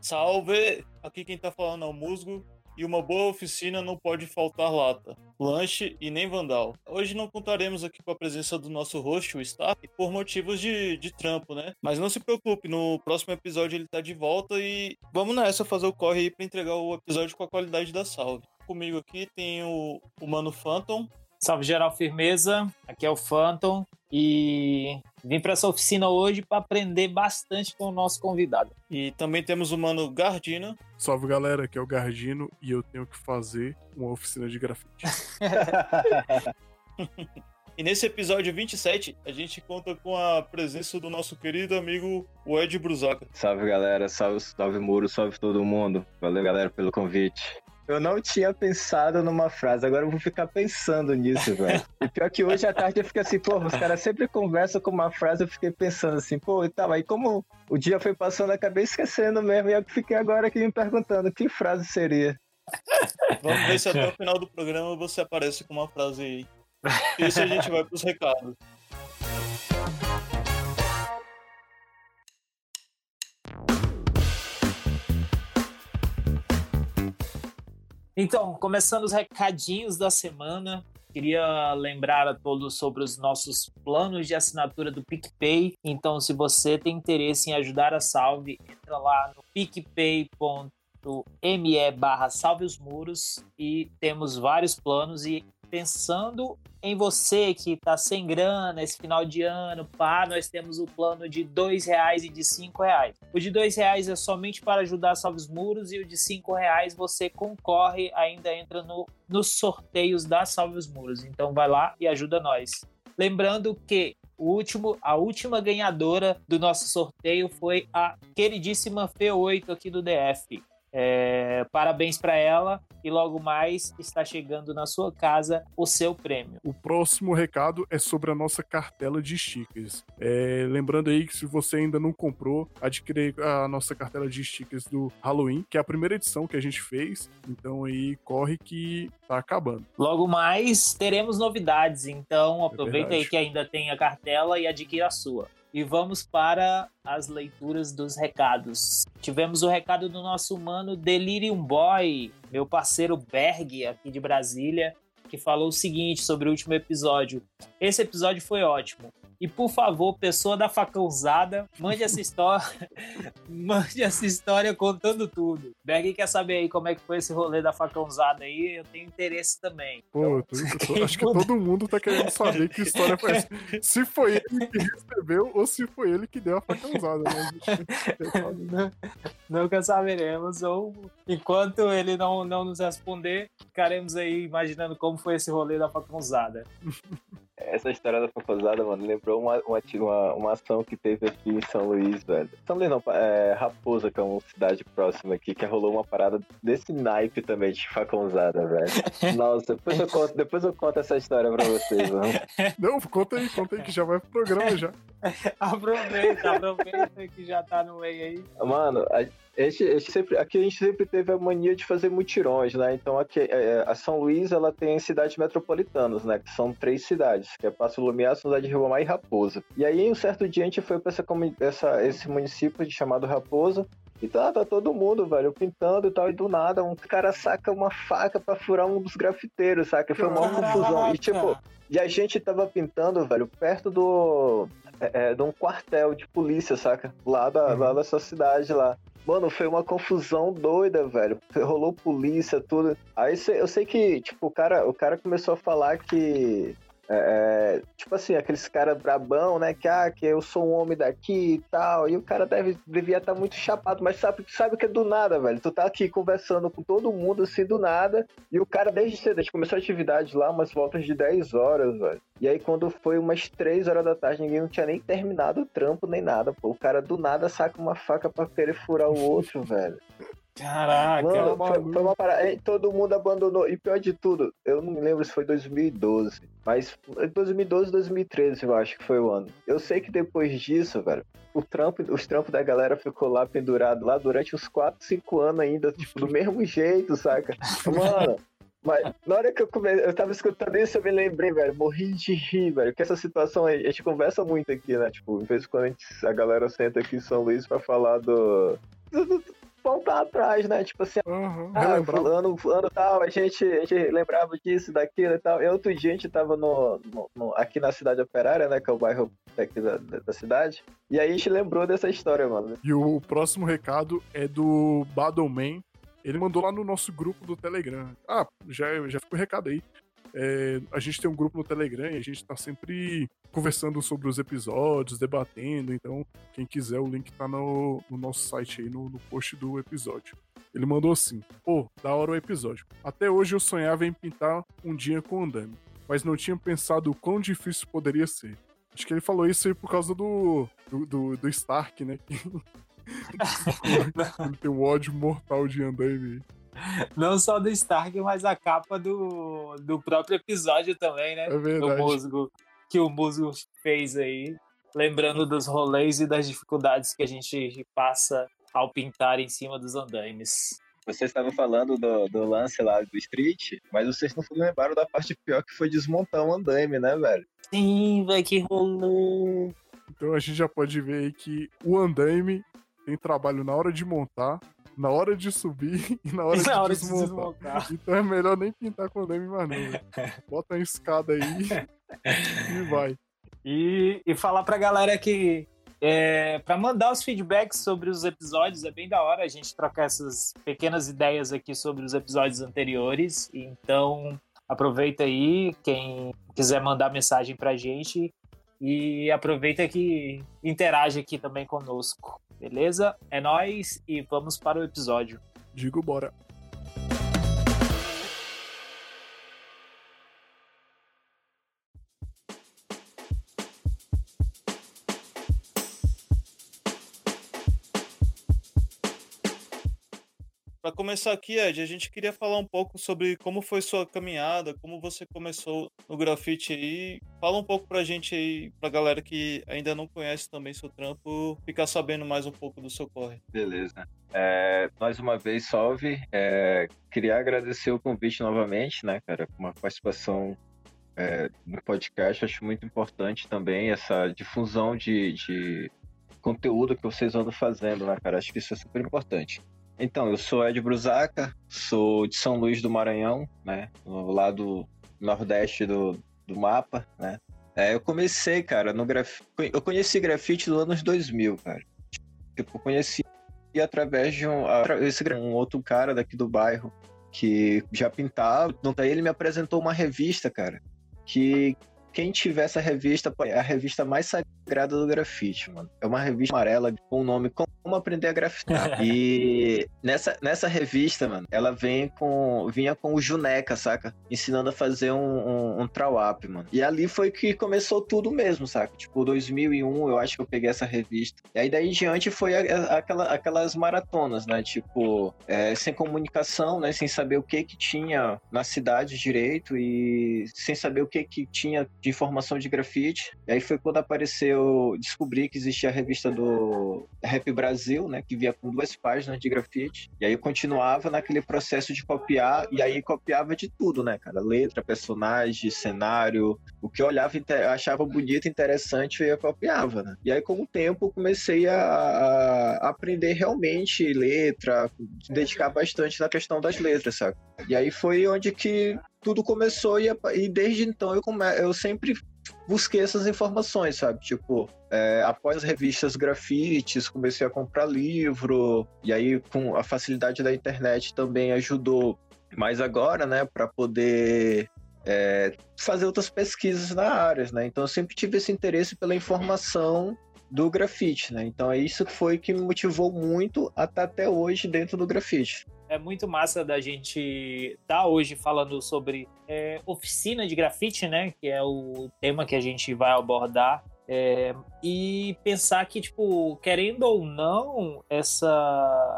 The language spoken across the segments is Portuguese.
Salve! Aqui quem tá falando é o Musgo. E uma boa oficina não pode faltar lata, lanche e nem vandal. Hoje não contaremos aqui com a presença do nosso host, o Stark, por motivos de, de trampo, né? Mas não se preocupe, no próximo episódio ele tá de volta e vamos nessa fazer o corre aí pra entregar o episódio com a qualidade da salve. Comigo aqui tem o, o Mano Phantom. Salve geral, firmeza. Aqui é o Phantom e vim para essa oficina hoje para aprender bastante com o nosso convidado. E também temos o mano Gardino. Salve galera, aqui é o Gardino e eu tenho que fazer uma oficina de grafite. e nesse episódio 27, a gente conta com a presença do nosso querido amigo o Ed Brusaca. Salve galera, salve, salve Muro, salve todo mundo. Valeu galera pelo convite. Eu não tinha pensado numa frase, agora eu vou ficar pensando nisso, velho. E pior que hoje à tarde eu fiquei assim, pô, os caras sempre conversam com uma frase, eu fiquei pensando assim, pô, e tal, aí como o dia foi passando, acabei esquecendo mesmo, e eu fiquei agora aqui me perguntando que frase seria. Vamos ver se até o final do programa você aparece com uma frase aí. Isso a gente vai pros recados. Então, começando os recadinhos da semana, queria lembrar a todos sobre os nossos planos de assinatura do PicPay. Então, se você tem interesse em ajudar a Salve, entra lá no picpay.me barra Salve os Muros e temos vários planos e pensando em você que está sem grana esse final de ano, pá, nós temos o plano de dois reais e de cinco reais. O de dois reais é somente para ajudar a Salve os Muros e o de cinco reais você concorre, ainda entra no, nos sorteios da Salve os Muros. Então vai lá e ajuda nós. Lembrando que o último, a última ganhadora do nosso sorteio foi a queridíssima F8 aqui do DF. É, parabéns para ela e logo mais está chegando na sua casa o seu prêmio. O próximo recado é sobre a nossa cartela de stickers. É, lembrando aí que se você ainda não comprou, adquire a nossa cartela de stickers do Halloween, que é a primeira edição que a gente fez. Então aí corre que tá acabando. Logo mais teremos novidades, então aproveita é aí que ainda tem a cartela e adquira a sua e vamos para as leituras dos recados. Tivemos o recado do nosso humano Delirium Boy, meu parceiro Berg, aqui de Brasília, que falou o seguinte sobre o último episódio. Esse episódio foi ótimo. E por favor, pessoa da facãozada, mande essa história, mande essa história contando tudo. Berg quer saber aí como é que foi esse rolê da facãozada aí, eu tenho interesse também. Pô, então, eu, acho que todo mundo tá querendo saber que história foi essa. Se foi ele que recebeu ou se foi ele que deu a facãozada, né? Nunca saberemos, ou enquanto ele não, não nos responder, ficaremos aí imaginando como foi esse rolê da facãozada. Essa história da facãozada, mano, lembrou uma, uma, uma, ação que teve aqui em São Luís, velho. São Luís não, é, Raposa, que é uma cidade próxima aqui, que rolou uma parada desse naipe também de facãozada, velho. Nossa, depois eu conto, depois eu conto essa história pra vocês, mano. Não, conta aí, conta aí, que já vai pro programa já. aproveita, aproveita que já tá no meio aí. Mano, a, este sempre, aqui a gente sempre teve a mania de fazer mutirões, né? Então aqui, é, a São Luís ela tem cidades metropolitanas, né? Que são três cidades, que é Passo Lumiar, José de Ribamar e Raposa. E aí, um certo dia, a gente foi para essa, essa, esse município chamado Raposa, e tá, tá todo mundo, velho, pintando e tal, e do nada um cara saca uma faca para furar um dos grafiteiros, saca? Foi uma confusão. E tipo, e a gente tava pintando, velho, perto do. É, é, de um quartel de polícia, saca? Lá, da, uhum. lá dessa cidade lá. Mano, foi uma confusão doida, velho. Rolou polícia, tudo. Aí eu sei que, tipo, o cara, o cara começou a falar que é, é, tipo assim, aqueles caras brabão, né? Que, ah, que eu sou um homem daqui e tal. E o cara deve, devia estar tá muito chapado, mas sabe, sabe que é do nada, velho. Tu tá aqui conversando com todo mundo assim do nada. E o cara, desde cedo, a gente começou a atividade lá, umas voltas de 10 horas, velho. E aí, quando foi umas 3 horas da tarde, ninguém não tinha nem terminado o trampo nem nada, pô. O cara do nada saca uma faca pra querer furar o outro, velho. Caraca, Mano, foi, foi, uma parada. Todo mundo abandonou. E pior de tudo, eu não me lembro se foi 2012, mas 2012, 2013, eu acho que foi o ano. Eu sei que depois disso, velho, o trampo, os trampos da galera ficou lá pendurado lá durante uns 4, 5 anos ainda, tipo, do mesmo jeito, saca? Mano, Mas na hora que eu comecei, eu tava escutando isso, eu me lembrei, velho, morri de rir, velho. Que essa situação aí, a gente conversa muito aqui, né? Tipo, de vez em quando a, gente, a galera senta aqui em São Luís pra falar do. do, do voltar atrás, né? Tipo assim, Uhum, ah, fulano, fulano tal, a gente, a gente lembrava disso, daquilo e tal. E outro dia a gente tava no, no, no, aqui na cidade operária, né? Que é o bairro da, da cidade. E aí a gente lembrou dessa história, mano. E o próximo recado é do Battleman. Ele mandou lá no nosso grupo do Telegram. Ah, já, já ficou o recado aí. É, a gente tem um grupo no Telegram e a gente tá sempre conversando sobre os episódios, debatendo. Então, quem quiser, o link tá no, no nosso site aí, no, no post do episódio. Ele mandou assim: Pô, da hora o episódio. Até hoje eu sonhava em pintar um dia com andame, mas não tinha pensado o quão difícil poderia ser. Acho que ele falou isso aí por causa do, do, do, do Stark, né? ele tem um ódio mortal de andame. Não só do Stark, mas a capa do, do próprio episódio também, né? É verdade. Do musgo, que o musgo fez aí. Lembrando dos rolês e das dificuldades que a gente passa ao pintar em cima dos andames. Vocês estavam falando do, do lance lá do Street, mas vocês não lembraram da parte pior que foi desmontar um andame, né, velho? Sim, velho, que rolê. Então a gente já pode ver aí que o andaime tem trabalho na hora de montar, na hora de subir e na hora, E de, na hora de desmontar. desmontar. Então é melhor nem pintar com não. velho. Bota uma escada aí e vai. E, e falar pra galera que é, para mandar os feedbacks sobre os episódios é bem da hora a gente trocar essas pequenas ideias aqui sobre os episódios anteriores. Então aproveita aí quem quiser mandar mensagem pra gente e aproveita que interage aqui também conosco. Beleza? É nóis e vamos para o episódio. Digo bora. Para começar aqui, Ed, a gente queria falar um pouco sobre como foi sua caminhada, como você começou no grafite aí. Fala um pouco pra gente aí, pra galera que ainda não conhece também seu trampo, ficar sabendo mais um pouco do seu corre. Beleza. É, mais uma vez, salve. É, queria agradecer o convite novamente, né, cara, uma participação é, no podcast. Acho muito importante também essa difusão de, de conteúdo que vocês andam fazendo, né, cara? Acho que isso é super importante. Então, eu sou Ed Brusaca, sou de São Luís do Maranhão, né, no lado nordeste do, do mapa, né. É, eu comecei, cara, no graf... eu conheci grafite nos anos 2000, cara. Tipo, eu conheci através de um, um outro cara daqui do bairro que já pintava. Então, daí ele me apresentou uma revista, cara, que quem tiver essa revista é a revista mais sagrada do grafite, mano. É uma revista amarela com o nome Como Aprender a Grafitar. e nessa, nessa revista, mano, ela vem com, vinha com o Juneca, saca? Ensinando a fazer um, um, um trawap, mano. E ali foi que começou tudo mesmo, saca? Tipo, 2001, eu acho que eu peguei essa revista. E aí daí em diante foi a- a- aquela, aquelas maratonas, né? Tipo, é, sem comunicação, né? Sem saber o que que tinha na cidade direito e sem saber o que que tinha de informação de grafite. E aí foi quando apareceu, descobri que existia a revista do Rap Brasil, né? Que vinha com duas páginas de grafite. E aí eu continuava naquele processo de copiar, e aí copiava de tudo, né, cara? Letra, personagem, cenário, o que eu olhava, achava bonito, interessante, eu ia copiava, né? E aí, com o tempo, eu comecei a, a aprender realmente letra, dedicar bastante na questão das letras, sabe? E aí foi onde que tudo começou e, e desde então eu, come, eu sempre busquei essas informações, sabe? Tipo, é, após as revistas grafites, comecei a comprar livro, e aí com a facilidade da internet também ajudou. Mas agora, né, para poder é, fazer outras pesquisas na área, né? Então eu sempre tive esse interesse pela informação do grafite, né? Então é isso que foi que me motivou muito a estar até hoje dentro do grafite. É muito massa da gente estar hoje falando sobre é, oficina de grafite, né? Que é o tema que a gente vai abordar. É, e pensar que, tipo, querendo ou não, essa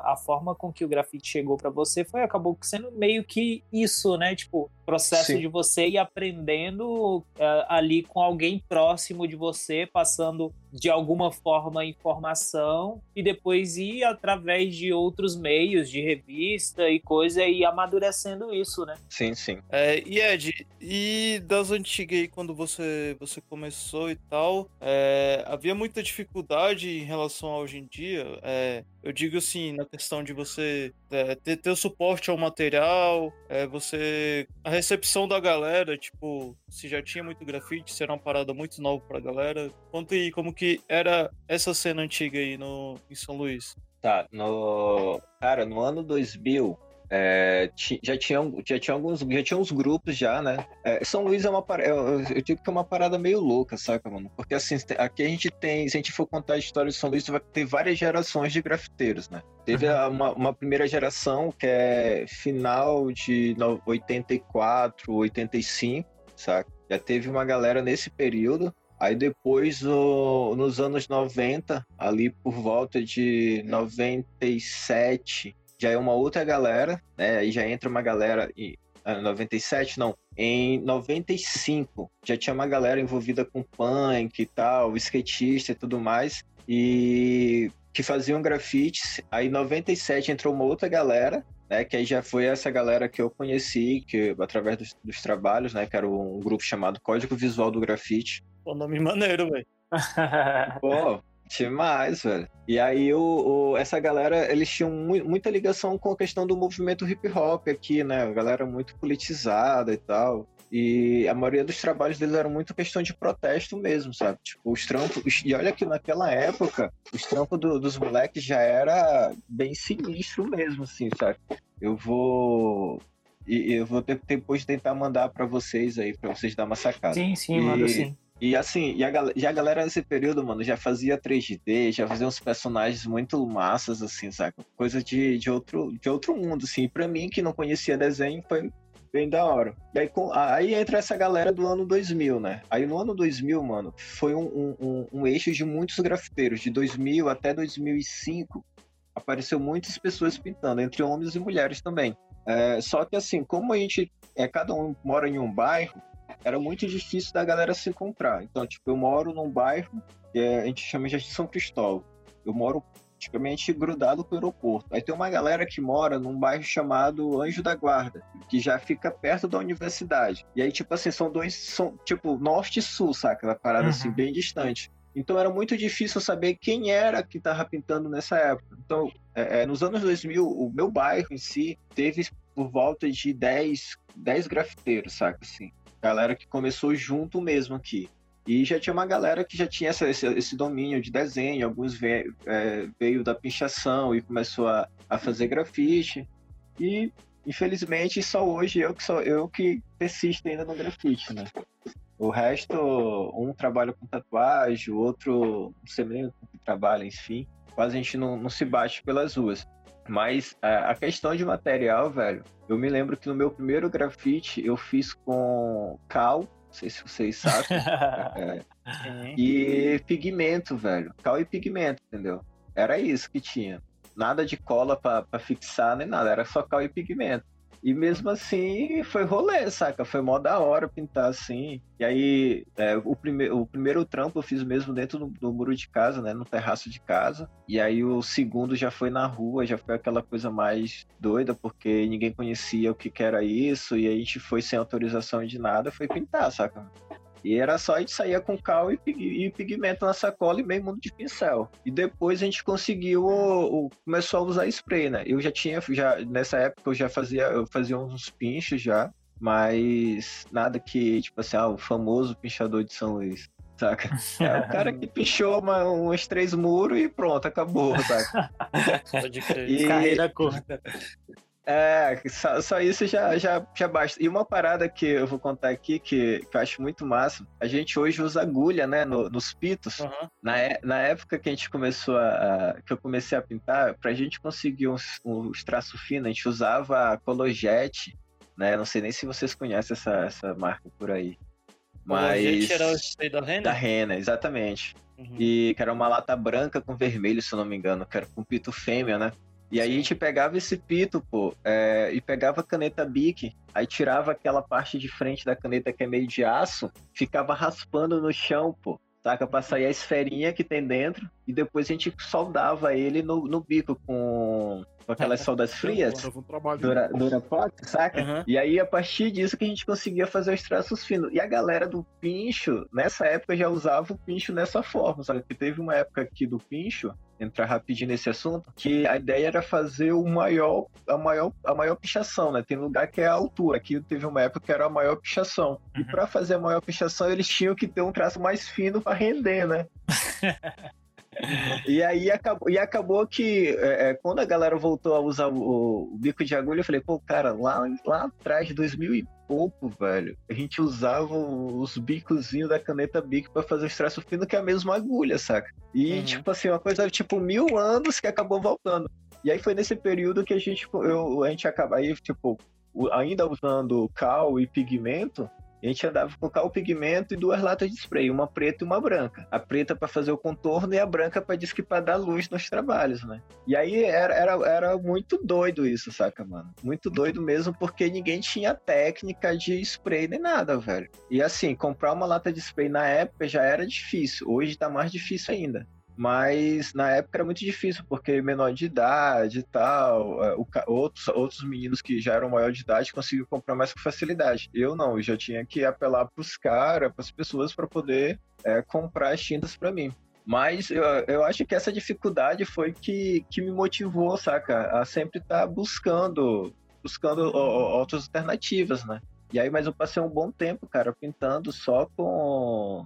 a forma com que o grafite chegou para você foi acabou sendo meio que isso, né? Tipo, processo Sim. de você ir aprendendo é, ali com alguém próximo de você, passando de alguma forma informação e depois ir através de outros meios, de revista e coisa, e amadurecendo isso, né? Sim, sim. É, e Ed, e das antigas aí, quando você, você começou e tal, é, havia muita dificuldade em relação a hoje em dia? É, eu digo assim, na questão de você é, ter, ter o suporte ao material, é, você. A recepção da galera, tipo, se já tinha muito grafite, se era uma parada muito nova pra galera. Conta aí como que era essa cena antiga aí no, em São Luís. Tá, no. Cara, no ano 2000, é, já, tinha, já tinha alguns. Já tinha uns grupos já, né? É, São Luís é uma parada. Eu, eu digo que é uma parada meio louca, saca, mano? Porque assim, aqui a gente tem. Se a gente for contar a história de São Luís, vai ter várias gerações de grafiteiros, né? Teve a- uma, uma primeira geração que é final de no- 84, 85, saca? Já teve uma galera nesse período. Aí depois, o- nos anos 90, ali por volta de 97, já é uma outra galera, né? Aí já entra uma galera em ah, 97, não. Em 95, já tinha uma galera envolvida com punk e tal, skatista e tudo mais, e que faziam grafites. Aí em 97 entrou uma outra galera, né? Que aí já foi essa galera que eu conheci, que através dos, dos trabalhos, né? Que era um grupo chamado Código Visual do Grafite. Pô, nome maneiro, velho. Pô, demais, velho. E aí o, o- essa galera, eles tinham mu- muita ligação com a questão do movimento hip hop aqui, né? A galera muito politizada e tal. E a maioria dos trabalhos deles eram muito questão de protesto mesmo, sabe? Tipo, os trampos. os- E olha que naquela época, os trampos do- dos moleques já era bem sinistro mesmo, assim, sabe? Eu vou. E eu vou ter- depois tentar mandar pra vocês aí, pra vocês dar uma sacada. sim, sim, E- manda sim. E assim, e a, e a galera nesse período, mano, já fazia 3D, já fazia uns personagens muito massas, assim, saca? Coisa de, de, outro, de outro mundo, assim. E pra mim, que não conhecia desenho, foi bem da hora. E aí, com- aí entra essa galera do ano 2000, né? Aí no ano 2000, mano, foi um, um, um- um eixo de muitos grafiteiros. De 2000 até 2005, apareceu muitas pessoas pintando, entre homens e mulheres também. É, só que assim, como a gente, é, cada um mora em um bairro, era muito difícil da galera se encontrar. Então, tipo, eu moro num bairro que é- a gente chama de São Cristóvão. Eu moro praticamente grudado com o aeroporto. Aí tem uma galera que mora num bairro chamado Anjo da Guarda, que já fica perto da universidade. E aí, tipo assim, são dois, são, tipo, norte e sul, saca? Uma parada Uhum. assim, bem distante. Então era muito difícil saber quem era que tava pintando nessa época. Então, é, é, nos anos 2000, o meu bairro em si teve por volta de 10, 10 grafiteiros, saca? Assim, galera que começou junto mesmo aqui. E já tinha uma galera que já tinha essa- esse, esse domínio de desenho, alguns ve- é, veio da pinchação e começou a, a fazer grafite. E, infelizmente, só hoje eu que eu que persisto ainda no grafite, né? O resto, um trabalha com tatuagem, o outro não sei nem com que trabalha, enfim. Quase a gente não, não se bate pelas ruas. Mas a, a questão de material, velho, eu me lembro que no meu primeiro grafite eu fiz com cal, não sei se vocês sabem, é, e pigmento, velho. Cal e pigmento, entendeu? Era isso que tinha. Nada de cola pra fixar nem nada, era só cal e pigmento. E mesmo assim, foi rolê, saca? Foi mó da hora pintar assim. E aí, é, o, prime o primeiro trampo eu fiz mesmo dentro do, do muro de casa, né? No terraço de casa. E aí o segundo já foi na rua, já foi aquela coisa mais doida, porque ninguém conhecia o que, que era isso. E a gente foi sem autorização de nada, foi pintar, saca? E era só a gente saía com cal e, e pigmento na sacola e meio mundo de pincel. E depois a gente conseguiu, o, o- começou a usar spray, né? Eu já tinha, já, nessa época eu já fazia, eu fazia uns pinchos já, mas nada que, tipo assim, ah, o famoso pinchador de São Luís, saca? É o cara que pinchou uma, uns três muros e pronto, acabou, saca? Pode crer. E- Carreira curta. É, só, só isso já, já, já basta. E uma parada que eu vou contar aqui, que, que eu acho muito massa, a gente hoje usa agulha, né, no- nos pitos. Aham. Na, na época que a gente começou a, que eu comecei a pintar, pra gente conseguir uns, uns traços finos, a gente usava a Colojete, né? Não sei nem se vocês conhecem essa, essa marca por aí. Mas. gente era o da Renner? Da Rena, exatamente. Uhum. E que era uma lata branca com vermelho, se eu não me engano, que era com pito fêmea, né? E aí a gente pegava esse pito, pô, é, e pegava a caneta Bic, aí tirava aquela parte de frente da caneta que é meio de aço, ficava raspando no chão, pô saca? Pra sair a esferinha que tem dentro. E depois a gente soldava ele no, no bico com, com aquelas soldas frias. Trabalho. Dura, Durapox, saca? Uhum. E aí, a partir disso que a gente conseguia fazer os traços finos. E a galera do pincho, nessa época, já usava o pincho nessa forma, sabe? Porque teve uma época aqui do pincho entrar rapidinho nesse assunto, que a ideia era fazer o maior, a maior, a maior pichação, né? Tem lugar que é a altura. Aqui teve uma época que era a maior pichação. Uhum. E para fazer a maior pichação, eles tinham que ter um traço mais fino para render, né? e aí acabou, e acabou que é, é, quando a galera voltou a usar o, o, bico de agulha, eu falei, pô, cara, lá, lá atrás, 2000 e pouco, velho, a gente usava os bicozinhos da caneta Bic para fazer o traço fino, que é a mesma agulha, saca? E, uhum. tipo assim, uma coisa tipo mil anos que acabou voltando. E aí foi nesse período que a gente, eu, a gente acaba, aí, tipo, ainda usando cal e pigmento, a gente andava com cal pigmento e duas latas de spray, uma preta e uma branca. A preta para fazer o contorno e a branca para diz que para dar luz nos trabalhos, né? E aí era, era, era muito doido isso, saca, mano? Muito doido mesmo, porque ninguém tinha técnica de spray nem nada, velho. E assim, comprar uma lata de spray na época já era difícil, hoje tá mais difícil ainda. Mas na época era muito difícil, porque menor de idade e tal, é, o, outros, outros meninos que já eram maior de idade conseguiam comprar mais com facilidade. Eu não, eu já tinha que apelar para os caras, para as pessoas, para poder é, comprar as tintas para mim. Mas eu, eu acho que essa dificuldade foi que, que me motivou, saca? A sempre estar tá buscando, buscando outras alternativas, né? E aí, mas eu passei um bom tempo, cara, pintando só com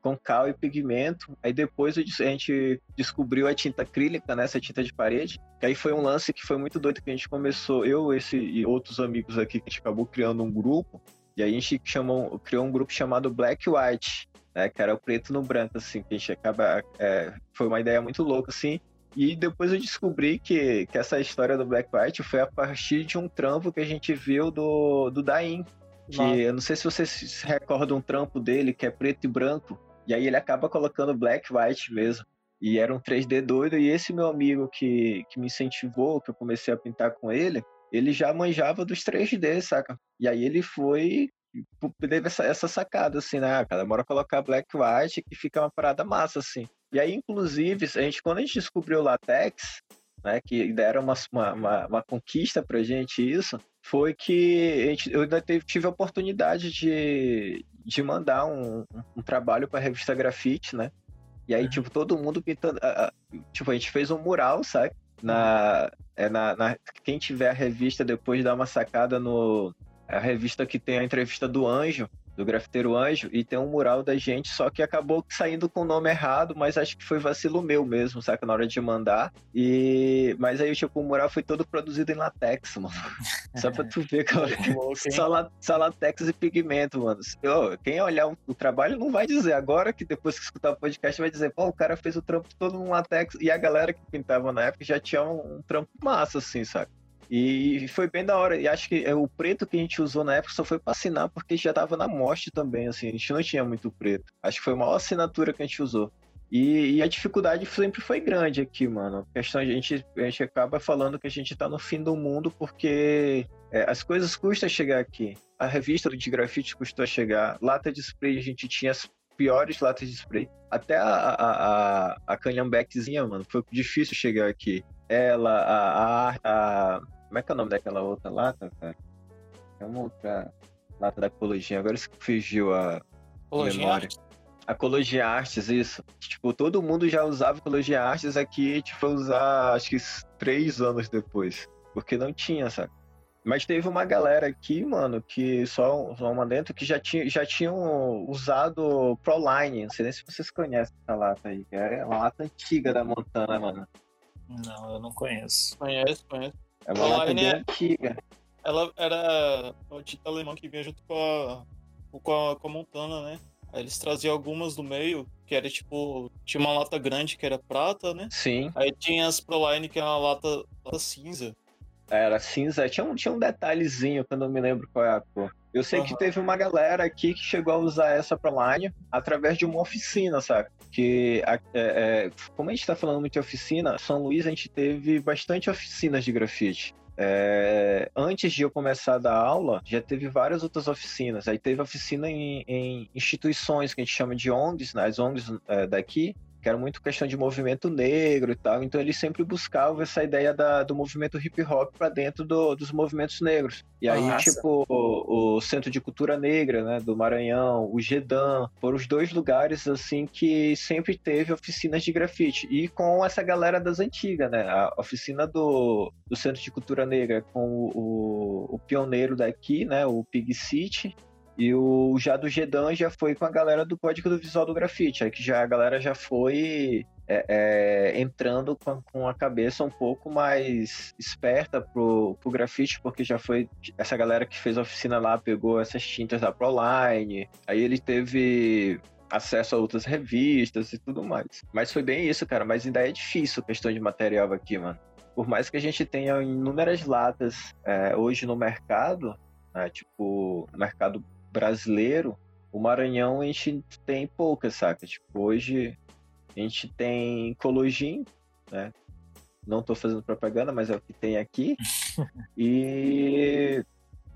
com cal e pigmento. Aí depois a gente descobriu a tinta acrílica, né, essa tinta de parede. Aí foi um lance que foi muito doido que a gente começou, eu esse e outros amigos aqui, que a gente acabou criando um grupo. E aí a gente chamou, criou um grupo chamado Black White, né, que era o preto no branco, assim, que a gente acaba... É, foi uma ideia muito louca, assim. E depois eu descobri que, que essa história do Black White foi a partir de um trampo que a gente viu do, do Dain. Que Nossa. eu não sei se vocês se recordam um trampo dele, que é preto e branco, e aí ele acaba colocando black white mesmo. E era um 3D doido. E esse meu amigo que, que me incentivou, que eu comecei a pintar com ele, ele já manjava dos 3D, saca? E aí ele foi. Teve essa, essa sacada, assim, né? Ah, cara, demora colocar black white que fica uma parada massa, assim. E aí, inclusive, a gente, quando a gente descobriu o latex, né, que deram uma, uma, uma, conquista pra gente isso, foi que a gente, eu ainda teve, tive a oportunidade de, de mandar um, um trabalho para a revista Grafite, né? E aí, uhum. tipo, todo mundo pintando. tipo, a gente fez um mural, sabe? Na, é na, na, quem tiver a revista depois dá uma sacada no. A revista que tem a entrevista do Anjo, do Grafiteiro Anjo, e tem um mural da gente, só que acabou saindo com o nome errado, mas acho que foi vacilo meu mesmo, saca? Na hora de mandar. E... Mas aí, tipo, o mural foi todo produzido em latex, mano. Só pra tu ver, cara. só, la... só latex e pigmento, mano. Eu, quem olhar o, o, trabalho não vai dizer. Agora que depois que escutar o podcast vai dizer, pô, o cara fez o trampo todo no latex. E a galera que pintava na época já tinha um, um trampo massa, assim, saca? E foi bem da hora. E acho que é, o preto que a gente usou na época só foi para assinar porque já tava na morte também, assim. A gente não tinha muito preto. Acho que foi a maior assinatura que a gente usou. E, e, a dificuldade sempre foi grande aqui, mano. A questão, a gente, a gente acaba falando que a gente tá no fim do mundo porque é, as coisas custam chegar aqui. A revista de grafite custou chegar. Lata de spray, a gente tinha as piores latas de spray. Até a, a, a, a mano, foi difícil chegar aqui. Ela, a, a, a como é que é o nome daquela outra lata, cara? É uma outra lata da Ecologia. Agora fugiu a Ecologia memória. Artes. A Ecologia Artes, isso. Tipo, todo mundo já usava Ecologia Artes aqui, a gente foi usar, acho que três anos depois. Porque não tinha, sabe? Mas teve uma galera aqui, mano, que só, só uma dentro, que já, tinha, já tinham usado Proline. Não sei nem se vocês conhecem essa lata aí, que é uma lata antiga da Montana, mano. Não, eu não conheço. Conheço, conheço. É uma lata bem é... antiga. Ela era o tinta alemão que vinha junto com a, com a, com a Montana, né? Aí eles traziam algumas do meio, que era tipo. Tinha uma lata grande que era prata, né? Sim. Aí tinha as Proline, que era uma lata, lata cinza. Era cinza, tinha um, tinha um detalhezinho que eu não me lembro qual é a cor. Eu sei uhum. que teve uma galera aqui que chegou a usar essa pra line através de uma oficina, sabe? Que, é, é, como a gente tá falando muito de oficina, São Luís a gente teve bastante oficinas de grafite. É, antes de eu começar a dar aula, já teve várias outras oficinas. Aí teve oficina em, em instituições que a gente chama de ONGs, né? as ONGs é, daqui, que era muito questão de movimento negro e tal. Então ele sempre buscava essa ideia da, do movimento hip hop para dentro do, dos movimentos negros. E aí, Nossa. tipo, o, o, Centro de Cultura Negra, né, do Maranhão, o GEDAM, foram os dois lugares, assim, que sempre teve oficinas de grafite. E com essa galera das antigas, né? A oficina do, do Centro de Cultura Negra com o, o, o pioneiro daqui, né, o Pig City, e o já do Gedan já foi com a galera do Código do Visual do Grafite, aí que já a galera já foi é, é, entrando com, com, a cabeça um pouco mais esperta pro, pro grafite, porque já foi essa galera que fez a oficina lá, pegou essas tintas da Proline, aí ele teve acesso a outras revistas e tudo mais. Mas foi bem isso, cara, mas ainda é difícil a questão de material aqui, mano. Por mais que a gente tenha inúmeras latas é, hoje no mercado, né, tipo, mercado brasileiro, o Maranhão a gente tem poucas, saca? Tipo, hoje a gente tem Cologim, né? Não tô fazendo propaganda, mas é o que tem aqui. e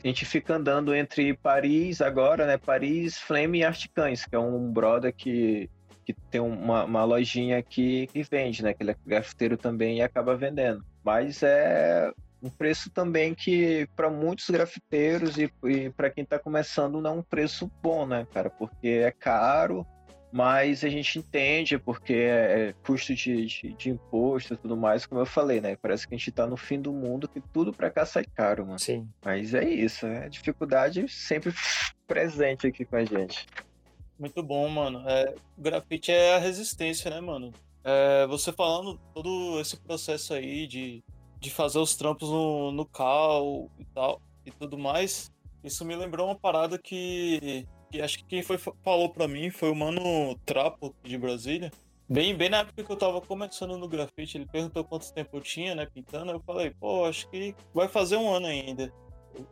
a gente fica andando entre Paris agora, né? Paris, Flame e Articães, que é um brother que, que tem uma, uma lojinha aqui que vende, né? Que ele é grafiteiro também e acaba vendendo. Mas é um preço também que para muitos grafiteiros e, e para quem está começando não é um preço bom, né, cara? Porque é caro, mas a gente entende porque é, é custo de, de, de, imposto e tudo mais, como eu falei, né? Parece que a gente está no fim do mundo que tudo para cá sai caro, mano. Sim. Mas é isso, é dificuldade sempre presente aqui com a gente. Muito bom, mano. É, o grafite é a resistência, né, mano? É, você falando todo esse processo aí de de fazer os trampos no, no cal e tal e tudo mais. Isso me lembrou uma parada que, que acho que quem foi, falou para mim foi o Mano Trapo de Brasília. Bem, bem na época que eu tava começando no grafite, ele perguntou quanto tempo eu tinha, né, pintando. Eu falei, pô, acho que vai fazer um ano ainda.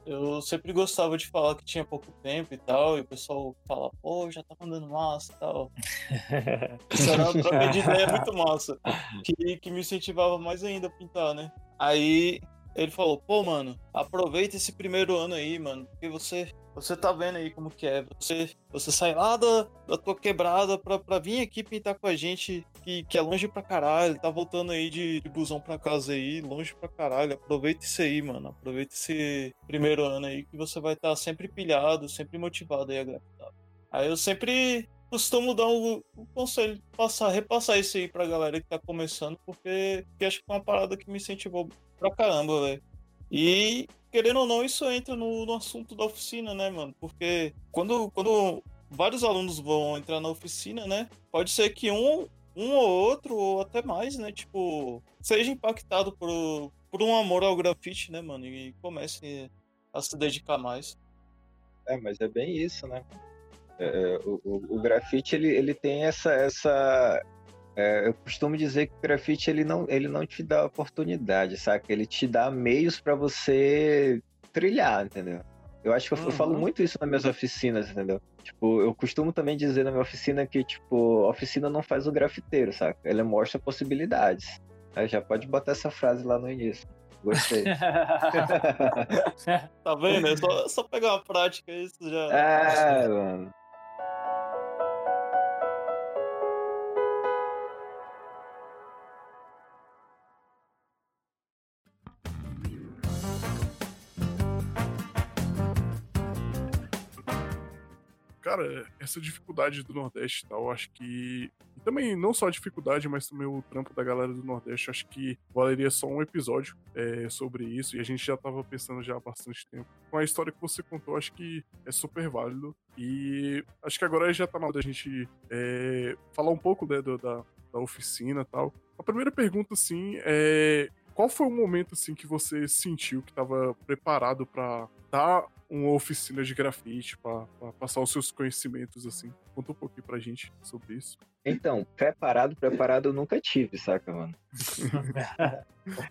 Eu sempre gostava de falar que tinha pouco tempo e tal, e o pessoal fala, pô, já tá mandando massa e tal. Isso era uma troca de ideia muito massa, que, que me incentivava mais ainda a pintar, né? Aí ele falou, pô, mano, aproveita esse primeiro ano aí, mano, porque você você tá vendo aí como que é. Você, você sai lá da, da tua quebrada pra, pra vir aqui pintar com a gente, que, que é longe pra caralho. Tá voltando aí de, de busão pra casa aí, longe pra caralho. Aproveita isso aí, mano. Aproveita esse primeiro ano aí que você vai estar tá sempre pilhado, sempre motivado aí a grafitar. Aí eu sempre costumo dar um, um, conselho, passar, repassar isso aí pra galera que tá começando, porque, porque acho que foi uma parada que me incentivou pra caramba, velho. E, querendo ou não, isso entra no, no assunto da oficina, né, mano? Porque quando, quando vários alunos vão entrar na oficina, né? Pode ser que um, um ou outro, ou até mais, né? Tipo, seja impactado por, por um amor ao grafite, né, mano? E comece a se dedicar mais. É, mas é bem isso, né? É, é, o, o, o, grafite ele, ele tem essa essa é, eu costumo dizer que o grafite ele não ele não te dá oportunidade, sabe? Ele te dá meios para você trilhar, entendeu? Eu acho que eu, uhum. falo muito isso nas minhas oficinas, entendeu? Tipo, eu costumo também dizer na minha oficina que, tipo, a oficina não faz o grafiteiro, sabe? Ela mostra possibilidades. Aí já pode botar essa frase lá no início. Gostei. tá vendo? É só, é só pegar uma prática, isso já. É, mano. Cara, essa dificuldade do Nordeste e tal, acho que. E também, não só a dificuldade, mas também o trampo da galera do Nordeste, acho que valeria só um episódio é, sobre isso. E a gente já tava pensando já há bastante tempo. Com a história que você contou, acho que é super válido. E acho que agora já tá na hora da gente é, falar um pouco né, do, da, da oficina e tal. A primeira pergunta, assim, é. Qual foi o momento assim que você sentiu que estava preparado para dar uma oficina de grafite para passar os seus conhecimentos, assim. Conta um pouquinho pra gente sobre isso. Então, preparado, preparado eu nunca tive, saca, mano?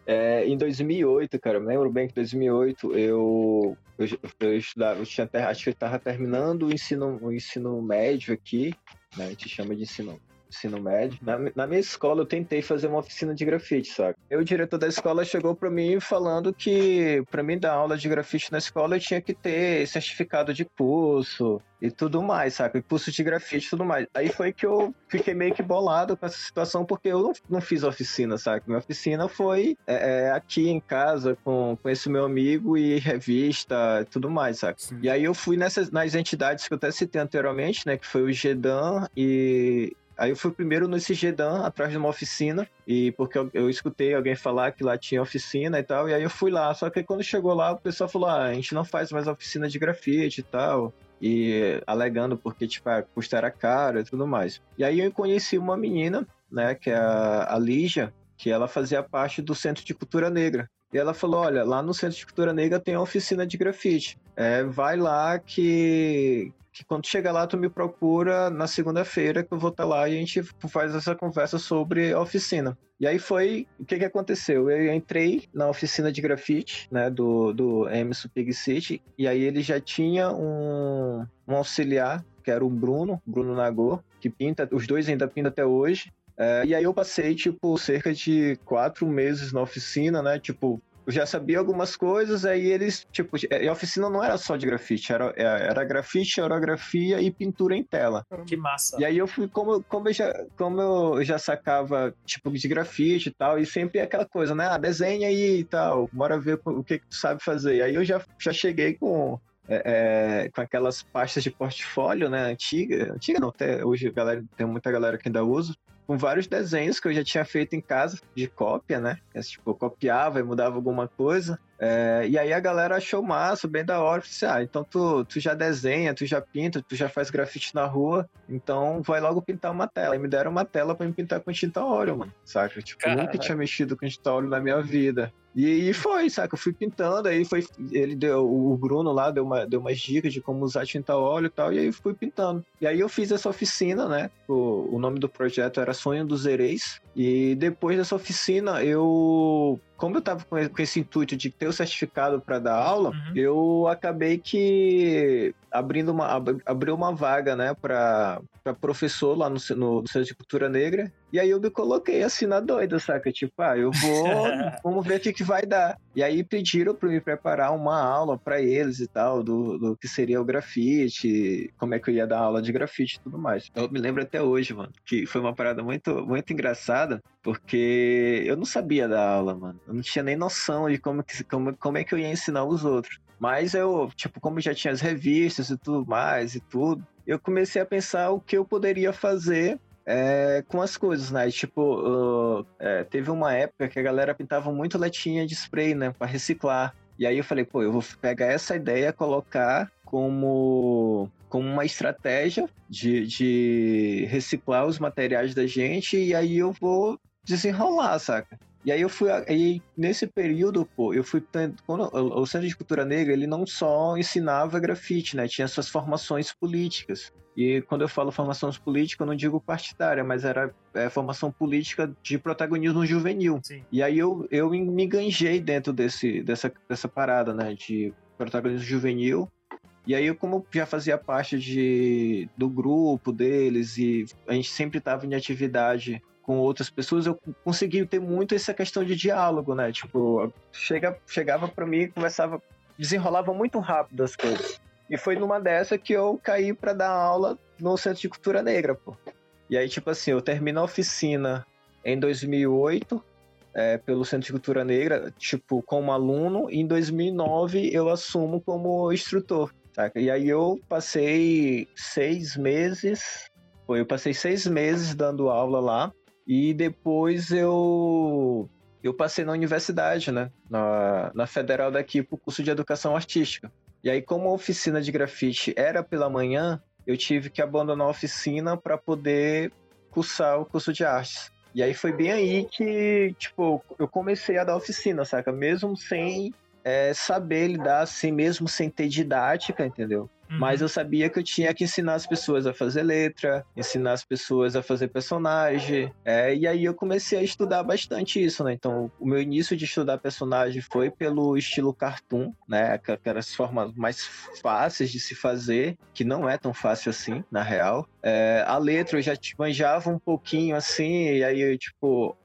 é, em 2008, cara, eu lembro bem que em 2008 eu, eu, eu estudava, eu tinha, acho que eu tava terminando o ensino, o ensino médio aqui, né? A gente chama de ensino ensino médio. Na, na, minha escola, eu tentei fazer uma oficina de grafite, sabe? E o diretor da escola chegou para mim falando que, para mim dar aula de grafite na escola, eu tinha que ter certificado de curso e tudo mais, sabe? Curso de grafite e tudo mais. Aí foi que eu fiquei meio que bolado com essa situação, porque eu não, não fiz oficina, sabe? Minha oficina foi é, é, aqui em casa com, com esse meu amigo e revista e tudo mais, sabe? Sim. E aí eu fui nessas, nas entidades que eu até citei anteriormente, né? Que foi o GEDAN e Aí eu fui primeiro no Gedan, atrás de uma oficina, e porque eu, eu, escutei alguém falar que lá tinha oficina e tal, e aí eu fui lá. Só que quando chegou lá, o pessoal falou: ah, a gente não faz mais oficina de grafite e tal. E alegando porque, tipo, a custo era caro e tudo mais. E aí eu conheci uma menina, né, que é a, a Lígia, que ela fazia parte do Centro de Cultura Negra. E ela falou: olha, lá no Centro de Cultura Negra tem uma oficina de grafite. É, vai lá que, que quando chegar lá tu me procura na segunda-feira que eu vou estar lá e a gente faz essa conversa sobre a oficina. E aí foi, o que que aconteceu? Eu entrei na oficina de grafite, né, do, do Emerson Pig City, e aí ele já tinha um, um auxiliar, que era o Bruno, Bruno Nagô, que pinta, os dois ainda pintam até hoje, é, e aí eu passei, tipo, cerca de quatro meses na oficina, né? Tipo, já sabia algumas coisas, aí eles, tipo, a oficina não era só de grafite, era, é, era grafite, orografia e pintura em tela. Que massa. E aí eu fui, como, como, eu, já, como eu já sacava, tipo, de grafite e tal, e sempre aquela coisa, né? Ah, desenha aí e tal, bora ver o que, que tu sabe fazer. E aí eu já, já cheguei com é, é, com aquelas pastas de portfólio, né, antiga, antiga não, até hoje galera, tem muita galera que ainda usa, com vários desenhos que eu já tinha feito em casa, de cópia, né? Tipo, eu copiava e mudava alguma coisa. É, e aí a galera achou massa, bem da hora. Disse, ah, então tu, tu já desenha, tu já pinta, tu já faz grafite na rua, então vai logo pintar uma tela. E me deram uma tela para me pintar com tinta óleo, mano, saca? Tipo, Caraca. nunca tinha mexido com tinta óleo na minha vida. E, e, foi, saca? Eu fui pintando, aí foi. Ele deu. O Bruno lá deu, uma, deu umas dicas de como usar tinta óleo e tal, e aí fui pintando. E aí eu fiz essa oficina, né? O, o nome do projeto era Sonho dos Ereis. E depois dessa oficina, eu como eu estava com esse intuito de ter o certificado para dar aula, uhum. eu acabei que abrindo uma, abriu uma vaga, né, para professor lá no, no, no Centro de Cultura Negra. E aí eu me coloquei assim na doida, saca? Tipo, ah, eu vou, vamos ver o que, que vai dar. E aí pediram para me preparar uma aula para eles e tal, do, do que seria o grafite, como é que eu ia dar aula de grafite e tudo mais. Eu me lembro até hoje, mano, que foi uma parada muito, muito engraçada, porque eu não sabia dar aula, mano. Eu não tinha nem noção de como, como, como é que eu ia ensinar os outros. Mas eu, tipo, como já tinha as revistas e tudo mais e tudo, eu comecei a pensar o que eu poderia fazer é, com as coisas, né? Tipo, uh, é, teve uma época que a galera pintava muito letinha de spray, né? Pra reciclar. E aí eu falei, pô, eu vou pegar essa ideia, colocar como, como uma estratégia de, de reciclar os materiais da gente e aí eu vou desenrolar, saca? E aí eu fui, aí nesse período, pô, eu fui quando o Centro de Cultura Negra, ele não só ensinava grafite, né? Tinha suas formações políticas. E quando eu falo formação política, eu não digo partidária, mas era é, formação política de protagonismo juvenil. Sim. E aí eu, eu me enganjei dentro desse, dessa, dessa parada, né, de protagonismo juvenil. E aí, como já fazia parte de, do grupo deles e a gente sempre estava em atividade com outras pessoas, eu consegui ter muito essa questão de diálogo, né? Tipo, chega, chegava para mim, conversava, desenrolava muito rápido as coisas. E foi numa dessa que eu caí para dar aula no Centro de Cultura Negra, pô. E aí, tipo assim, eu termino a oficina em 2008, é, pelo Centro de Cultura Negra, tipo, como aluno, e em 2009 eu assumo como instrutor, saca? E aí eu passei seis meses, foi, eu passei seis meses dando aula lá, e depois eu eu passei na universidade, né? Na, na federal daqui, pro curso de educação artística. E aí, como a oficina de grafite era pela manhã, eu tive que abandonar a oficina para poder cursar o curso de artes. E aí foi bem aí que, tipo, eu comecei a dar oficina, saca? Mesmo sem é, saber lidar, assim, mesmo sem ter didática, entendeu? Uhum. Mas eu sabia que eu tinha que ensinar as pessoas a fazer letra, ensinar as pessoas a fazer personagem. É, e aí eu comecei a estudar bastante isso, né? Então, o meu início de estudar personagem foi pelo estilo cartoon, né? Aquelas formas mais fáceis de se fazer, que não é tão fácil assim, na real. É, a letra eu já manjava um pouquinho assim, e aí eu, tipo,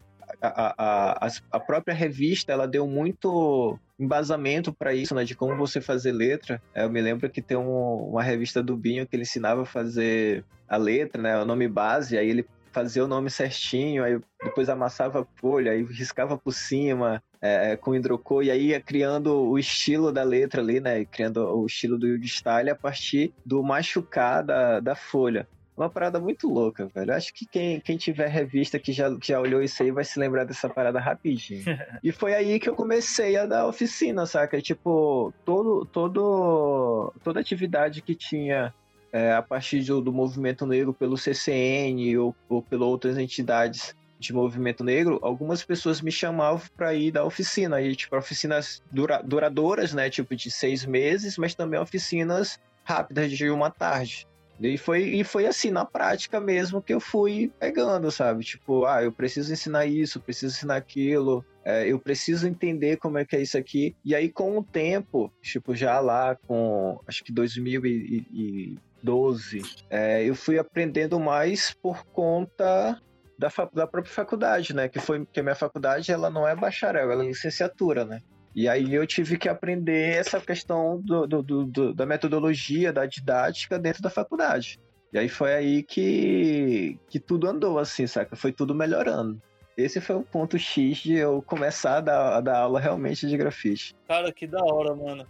a, a, a, própria revista ela deu muito embasamento para isso, né, de como você fazer letra. É, eu me lembro que tem um, uma revista do Binho que ele ensinava a fazer a letra, né, o nome base, aí ele fazia o nome certinho, aí depois amassava a folha, aí riscava por cima é, com hidrocor, e aí ia criando o estilo da letra ali, né, criando o estilo do style a partir do machucar da, da folha uma parada muito louca, velho. Acho que quem, quem tiver revista que já, já olhou isso aí vai se lembrar dessa parada rapidinho. e foi aí que eu comecei a dar oficina, saca? Tipo, todo, todo, toda atividade que tinha é, a partir do, do movimento negro pelo CCN ou, ou pelas outras entidades de movimento negro, algumas pessoas me chamavam para ir dar oficina, e tipo oficinas dura, duradouras, né, tipo de seis meses, mas também oficinas rápidas de uma tarde. E foi, e foi assim, na prática mesmo, que eu fui pegando, sabe? Tipo, ah, eu preciso ensinar isso, preciso ensinar aquilo, é, eu preciso entender como é que é isso aqui. E aí, com o tempo, tipo, já lá com, acho que 2012, é, eu fui aprendendo mais por conta da, da própria faculdade, né? Que foi que a minha faculdade, ela não é bacharel, ela é licenciatura, né? E aí eu tive que aprender essa questão do, do, do, da metodologia, da didática dentro da faculdade. E aí foi aí que, que tudo andou, assim, saca? Foi tudo melhorando. Esse foi o ponto X de eu começar a dar, a dar aula realmente de grafite. Cara, que da hora, mano.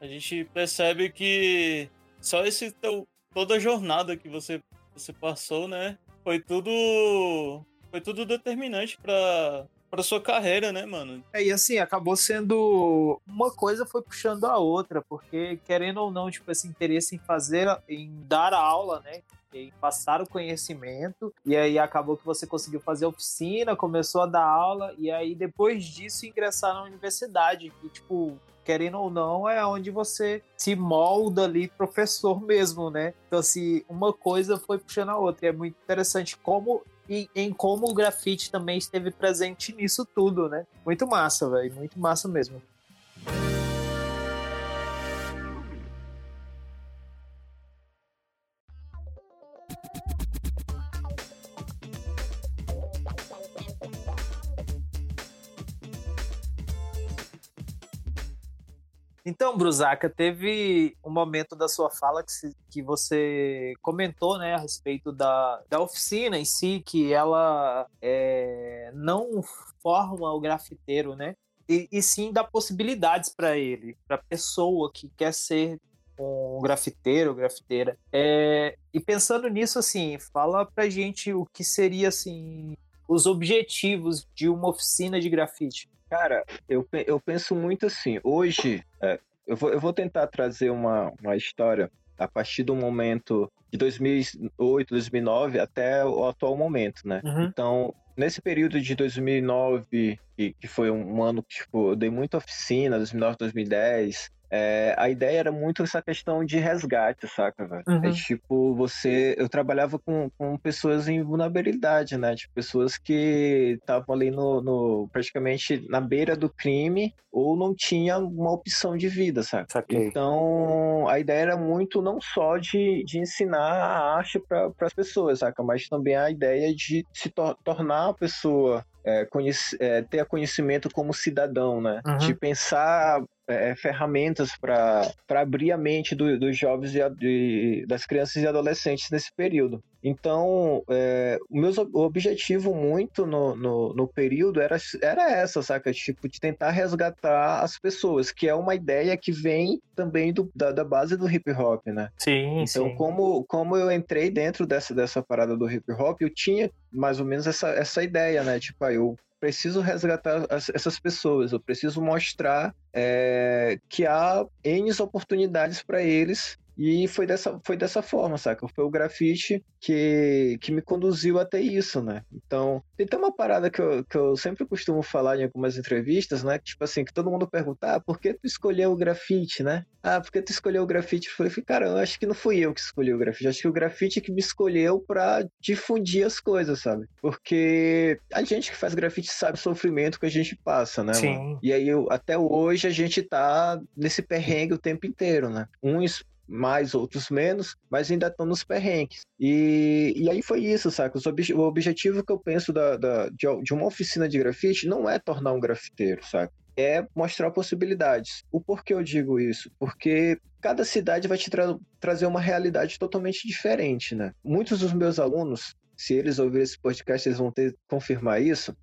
A gente percebe que só esse teu, toda a jornada que você, você passou, né? Foi tudo. Foi tudo determinante para pra sua carreira, né, mano? É, e assim, acabou sendo. Uma coisa foi puxando a outra, porque querendo ou não, tipo, esse interesse em fazer, em dar aula, né? Em passar o conhecimento, e aí acabou que você conseguiu fazer oficina, começou a dar aula, e aí depois disso ingressar na universidade, que, tipo, querendo ou não, é onde você se molda ali professor mesmo, né? Então, assim, uma coisa foi puxando a outra. E é muito interessante como e em como o grafite também esteve presente nisso tudo, né? Muito massa, velho, muito massa mesmo. Então, Brusaca, teve um momento da sua fala que, se, que você comentou né, a respeito da, da oficina em si, que ela é, não forma o grafiteiro, né? E, e sim dá possibilidades para ele, para a pessoa que quer ser um grafiteiro, grafiteira. É, e pensando nisso, assim, fala pra gente o que seria, assim, os objetivos de uma oficina de grafite. Cara, eu, eu penso muito assim. Hoje, é, eu, vou, eu vou tentar trazer uma, uma história a partir do momento de 2008, 2009 até o atual momento, né? Uhum. Então, nesse período de 2009, que, que foi um, ano que tipo, eu dei muita oficina, 2009, 2010, é, a ideia era muito essa questão de resgate, saca, velho? É uhum. É tipo, você. Eu trabalhava com, com pessoas em vulnerabilidade, né? Tipo, pessoas que estavam ali no, no, praticamente na beira do crime ou não tinha uma opção de vida, saca? Saquei. Então, a ideia era muito não só de, de ensinar a arte para as pessoas, saca? Mas também a ideia de se to tornar a pessoa é, é, ter conhecimento como cidadão, né? Uhum. De pensar é, ferramentas para abrir a mente do, dos jovens e a, de, das crianças e adolescentes nesse período. Então, é, o meu objetivo muito no, no, no, período era, era essa, saca? Tipo, de tentar resgatar as pessoas, que é uma ideia que vem também do, da, da base do hip hop, né? Sim, então, sim. Como, como eu entrei dentro dessa, dessa parada do hip hop, eu tinha mais ou menos essa, essa ideia, né? Tipo, aí eu preciso resgatar as, essas pessoas, eu preciso mostrar é, que há N oportunidades para eles E foi dessa, foi dessa forma, saca? Foi o grafite que, que me conduziu até isso, né? Então, tem uma parada que eu, que eu sempre costumo falar em algumas entrevistas, né? Tipo assim, que todo mundo pergunta, ah, por que tu escolheu o grafite, né? Ah, por que tu escolheu o grafite? Eu falei, cara, eu acho que não fui eu que escolhi o grafite, acho que o grafite é que me escolheu para difundir as coisas, sabe? Porque a gente que faz grafite sabe o sofrimento que a gente passa, né? Sim. Mano? E aí, eu, até hoje, a gente tá nesse perrengue o tempo inteiro, né? Uns mais, outros menos, mas ainda estão nos perrengues. E, e aí foi isso, saca? O objetivo que eu penso da, da, de, de uma oficina de grafite não é tornar um grafiteiro, saca? É mostrar possibilidades. O porquê eu digo isso? Porque cada cidade vai te tra trazer uma realidade totalmente diferente, né? Muitos dos meus alunos, se eles ouvirem esse podcast, eles vão ter confirmar isso,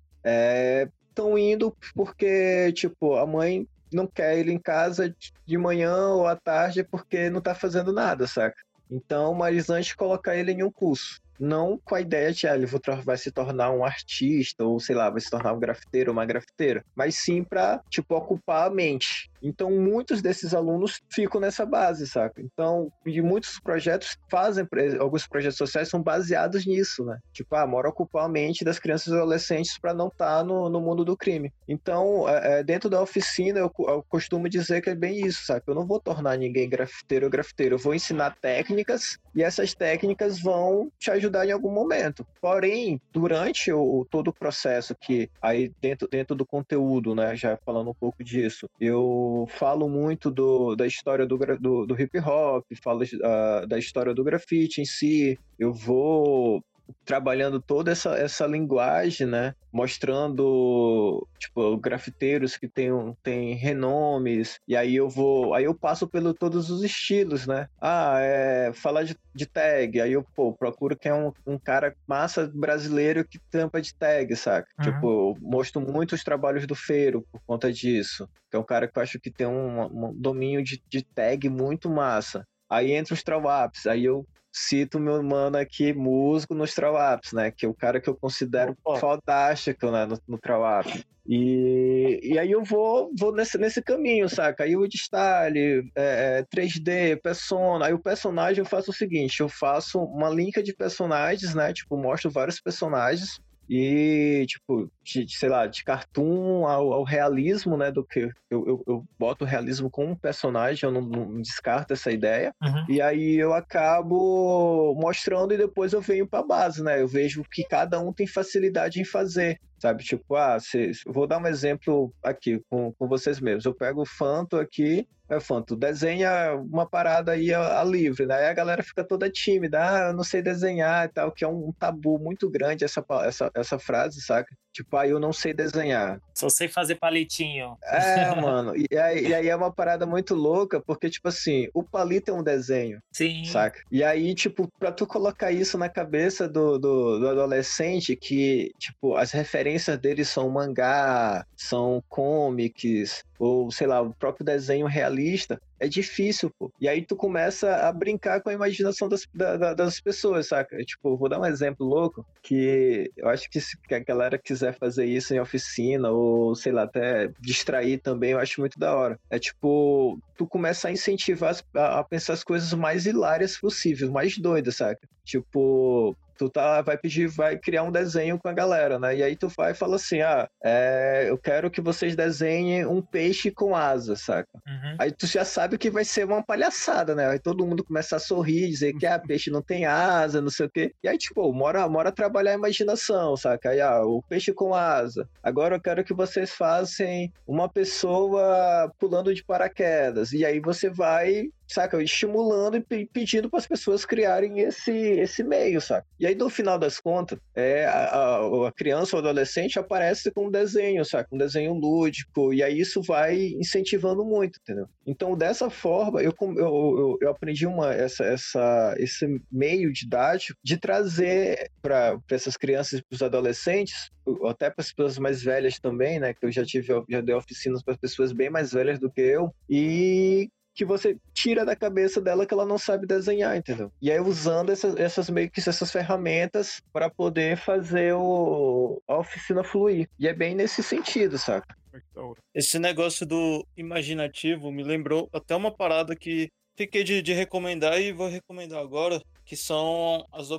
estão é, indo porque, tipo, a mãe não quer ele em casa de manhã ou à tarde porque não tá fazendo nada, saca? Então, antes de colocar ele em um curso não com a ideia de ah, ele vai se tornar um artista ou sei lá, vai se tornar um grafiteiro ou uma grafiteira, mas sim para tipo ocupar a mente. Então, muitos desses alunos ficam nessa base, saca? Então, e muitos projetos fazem, alguns projetos sociais são baseados nisso, né? Tipo, ah, mora ocupar a mente das crianças e adolescentes para não estar tá no, no mundo do crime. Então, é, é, dentro da oficina, eu, eu, costumo dizer que é bem isso, sabe? Eu não vou tornar ninguém grafiteiro ou grafiteiro, eu vou ensinar técnicas e essas técnicas vão te ajudar em algum momento. Porém, durante o, todo o processo que aí dentro, dentro do conteúdo, né, já falando um pouco disso, eu falo muito do, da história do, do, do hip hop, falo uh, da história do grafite em si. Eu vou trabalhando toda essa, essa linguagem, né? Mostrando, tipo, grafiteiros que têm, têm renomes, e aí eu vou, aí eu passo pelo todos os estilos, né? Ah, é, falar de, de tag, aí eu, pô, procuro quem é um, um cara massa brasileiro que tampa de tag, saca? Uhum. Tipo, mostro muito os trabalhos do Feiro por conta disso, que é um cara que eu acho que tem um, um domínio de, de tag muito massa. Aí entra os trawaps, aí eu cito meu mano aqui, músico nos Trawapps, né? Que é o cara que eu considero Opa. fantástico né, no, no Trawap. E, e aí eu vou, vou nesse, nesse caminho, saca? Aí o style, é, 3D, é, persona. Aí o personagem eu faço o seguinte: eu faço uma linka de personagens, né? Tipo, mostro vários personagens e, tipo, de, sei lá, de cartoon ao, ao, realismo, né? Do que eu, eu, eu boto o realismo com um personagem, eu não, não descarto essa ideia. Uhum. E aí eu acabo mostrando e depois eu venho pra base, né? Eu vejo que cada um tem facilidade em fazer. Sabe, tipo, ah, se, vou dar um exemplo aqui com, com vocês mesmos. Eu pego o Fanto aqui, é Fanto, desenha uma parada aí a, a, livre, né? Aí a galera fica toda tímida, ah, eu não sei desenhar e tal, que é um tabu muito grande essa, essa, essa frase, saca? Tipo, ah, eu não sei desenhar. Só sei fazer palitinho. É, mano. E aí, e aí, é uma parada muito louca, porque, tipo assim, o palito é um desenho. Sim. Saca? E aí, tipo, pra tu colocar isso na cabeça do, do, do adolescente, que, tipo, as referências dele são mangá, são comics, ou sei lá, o próprio desenho realista, é difícil, pô. E aí tu começa a brincar com a imaginação das, da, das pessoas, saca? Tipo, vou dar um exemplo louco, que eu acho que se a galera quiser fazer isso em oficina, ou sei lá, até distrair também, eu acho muito da hora. É tipo, tu começa a incentivar a, a pensar as coisas mais hilárias possíveis, mais doidas, saca? Tipo, tu tá, vai pedir, vai criar um desenho com a galera, né? E aí tu vai e fala assim, ah, é, eu quero que vocês desenhem um peixe com asa, saca? Uhum. Aí tu já sabe que vai ser uma palhaçada, né? Aí todo mundo começa a sorrir, dizer que, ah, peixe não tem asa, não sei o quê. E aí, tipo, mora, mora trabalhar a imaginação, saca? Aí, ah, o peixe com asa. Agora eu quero que vocês façam uma pessoa pulando de paraquedas. E aí você vai saca? Estimulando e pedindo para as pessoas criarem esse, esse meio, saca? E aí, no final das contas, é, a, a criança ou adolescente aparece com um desenho, saca? Um desenho lúdico, e aí isso vai incentivando muito, entendeu? Então, dessa forma, eu, eu, eu, eu aprendi uma, essa, essa, esse meio didático de trazer para essas crianças e para os adolescentes até para as pessoas mais velhas também, né? Que eu já tive, já dei oficinas para pessoas bem mais velhas do que eu e que você tira da cabeça dela que ela não sabe desenhar, entendeu? E aí usando essas, essas meio que essas ferramentas para poder fazer o, a oficina fluir. E é bem nesse sentido, saca? Esse negócio do imaginativo me lembrou até uma parada que fiquei de, de recomendar e vou recomendar agora, que são as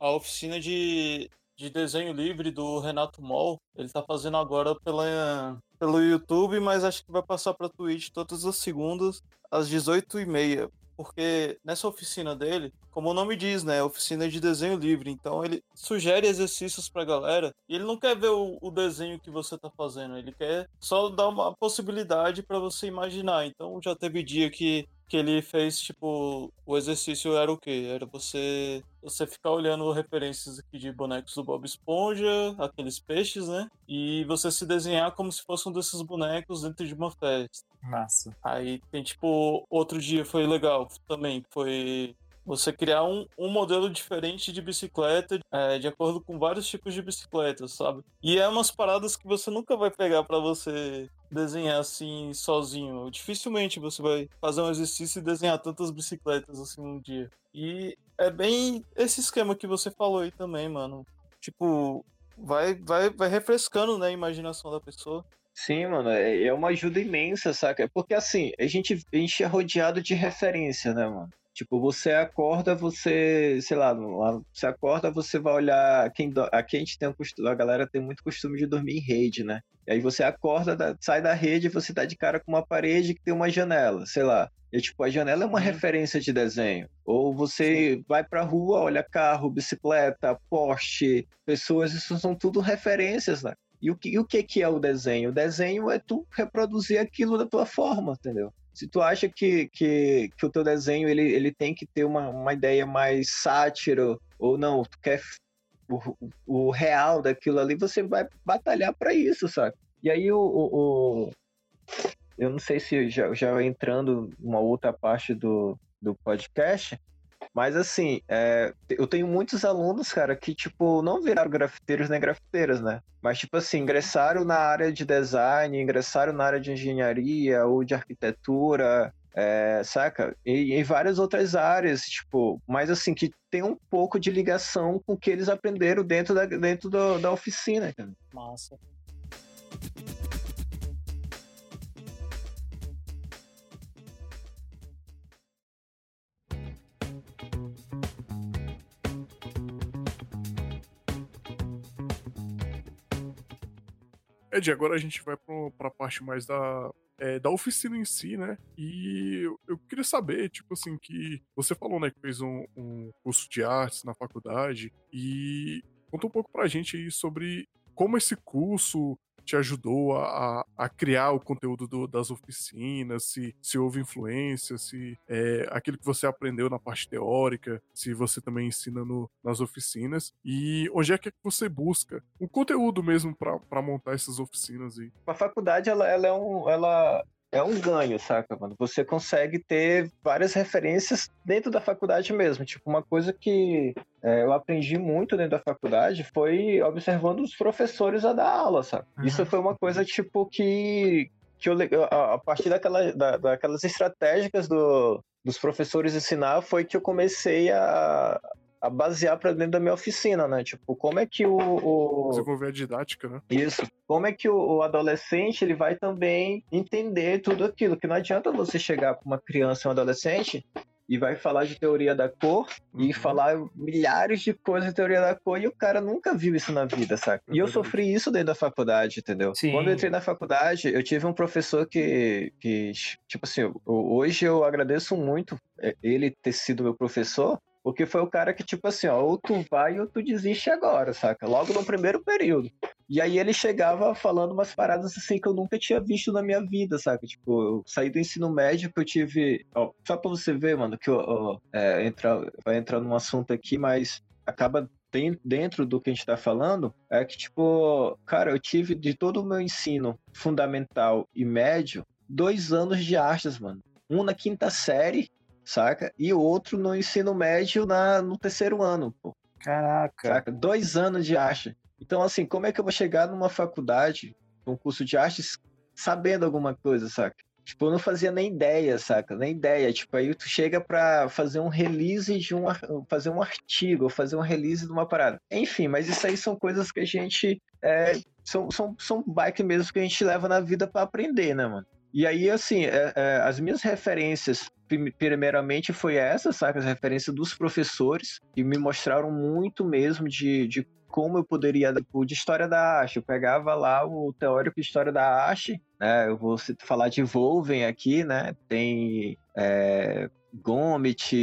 a oficina de, de desenho livre do Renato Moll. Ele tá fazendo agora pela, pelo YouTube, mas acho que vai passar pra Twitch todas as segundas, às 18h30 porque nessa oficina dele, como o nome diz, né, oficina de desenho livre, então ele sugere exercícios pra galera e ele não quer ver o, o desenho que você tá fazendo, ele quer só dar uma possibilidade para você imaginar. Então já teve dia que que ele fez, tipo, o exercício era o quê? Era você você ficar olhando referências aqui de bonecos do Bob Esponja, aqueles peixes, né? E você se desenhar como se fosse um desses bonecos dentro de uma festa. Massa. Aí tem, tipo, outro dia foi legal também, foi você criar um, um modelo diferente de bicicleta é, de acordo com vários tipos de bicicletas, sabe? E é umas paradas que você nunca vai pegar para você desenhar assim sozinho. Dificilmente você vai fazer um exercício e desenhar tantas bicicletas assim um dia. E é bem esse esquema que você falou aí também, mano. Tipo, vai vai vai refrescando, né, a imaginação da pessoa. Sim, mano, é, é uma ajuda imensa, saca? Porque assim, a gente, a gente é rodeado de referência, né, mano? Tipo, você acorda, você, sei lá, você acorda, você vai olhar. Quem, aqui a gente tem um costume, a galera tem muito costume de dormir em rede, né? E aí você acorda, sai da rede e você tá de cara com uma parede que tem uma janela, sei lá. E tipo, a janela é uma referência de desenho. Ou você Sim. vai pra rua, olha carro, bicicleta, poste, pessoas, isso são tudo referências, né? E o que, e o que, que é o desenho? O desenho é tu reproduzir aquilo da tua forma, entendeu? Se tu acha que, que, que o teu desenho ele, ele tem que ter uma, uma ideia mais sátiro ou não, tu quer o, o real daquilo ali, você vai batalhar para isso, sabe? E aí o, o, o, eu não sei se já, já entrando uma outra parte do, do podcast, mas assim, é, eu tenho muitos alunos, cara, que, tipo, não viraram grafiteiros nem grafiteiras, né? Mas, tipo assim, ingressaram na área de design, ingressaram na área de engenharia ou de arquitetura, é, saca? E em várias outras áreas, tipo, mas assim, que tem um pouco de ligação com o que eles aprenderam dentro da, dentro do, da oficina, cara. Massa. Ed, agora a gente vai para a parte mais da, é, da oficina em si, né? E eu, eu, queria saber, tipo assim, que você falou, né, que fez um, um curso de artes na faculdade e conta um pouco pra gente aí sobre como esse curso te ajudou a, a criar o conteúdo do, das oficinas, se, se houve influência, se é, aquilo que você aprendeu na parte teórica, se você também ensina no, nas oficinas, e onde é que, é você busca o conteúdo mesmo para montar essas oficinas aí. A faculdade, ela, ela é um. Ela é um ganho, saca, mano? Você consegue ter várias referências dentro da faculdade mesmo. Tipo, uma coisa que é, eu aprendi muito dentro da faculdade foi observando os professores a dar aula, sabe? Uhum. Isso foi uma coisa, tipo, que, que eu, a partir daquela, da, daquelas estratégicas do, dos professores ensinar, foi que eu comecei a, a basear para dentro da minha oficina, né? Tipo, como é que o, o... desenvolver a didática, né? Isso. Como é que o, o, adolescente ele vai também entender tudo aquilo? Que não adianta você chegar para uma criança ou um adolescente e vai falar de teoria da cor uhum. e falar milhares de coisas de teoria da cor e o cara nunca viu isso na vida, saca? E eu sofri isso dentro da faculdade, entendeu? Sim. Quando eu entrei na faculdade, eu tive um professor que, que tipo assim, hoje eu agradeço muito é, ele ter sido meu professor, porque foi o cara que, tipo assim, ó, ou tu vai ou tu desiste agora, saca? Logo no primeiro período. E aí ele chegava falando umas paradas assim que eu nunca tinha visto na minha vida, saca? Tipo, eu saí do ensino médio que eu tive. Ó, só pra você ver, mano, que é, entra, vai entrar num assunto aqui, mas acaba dentro do que a gente tá falando, é que, tipo, cara, eu tive de todo o meu ensino fundamental e médio, dois anos de artes, mano. Um na quinta série saca? E outro no ensino médio na, no terceiro ano, pô. Caraca. Saca? Dois anos de arte. Então, assim, como é que eu vou chegar numa faculdade, um curso de artes, sabendo alguma coisa, saca? Tipo, eu não fazia nem ideia, saca? Nem ideia. Tipo, aí tu chega pra fazer um release de um... Fazer um artigo, fazer um release de uma parada. Enfim, mas isso aí são coisas que a gente... É, são, são, são bike mesmo que a gente leva na vida para aprender, né, mano? E aí, assim, é, é, as minhas referências, primeiramente, foi essa, sabe? As referências dos professores, que me mostraram muito mesmo de, de como eu poderia, tipo, de história da arte. Eu pegava lá o teórico de história da arte, né? Eu vou falar de Volven aqui, né? Tem é, Gomit,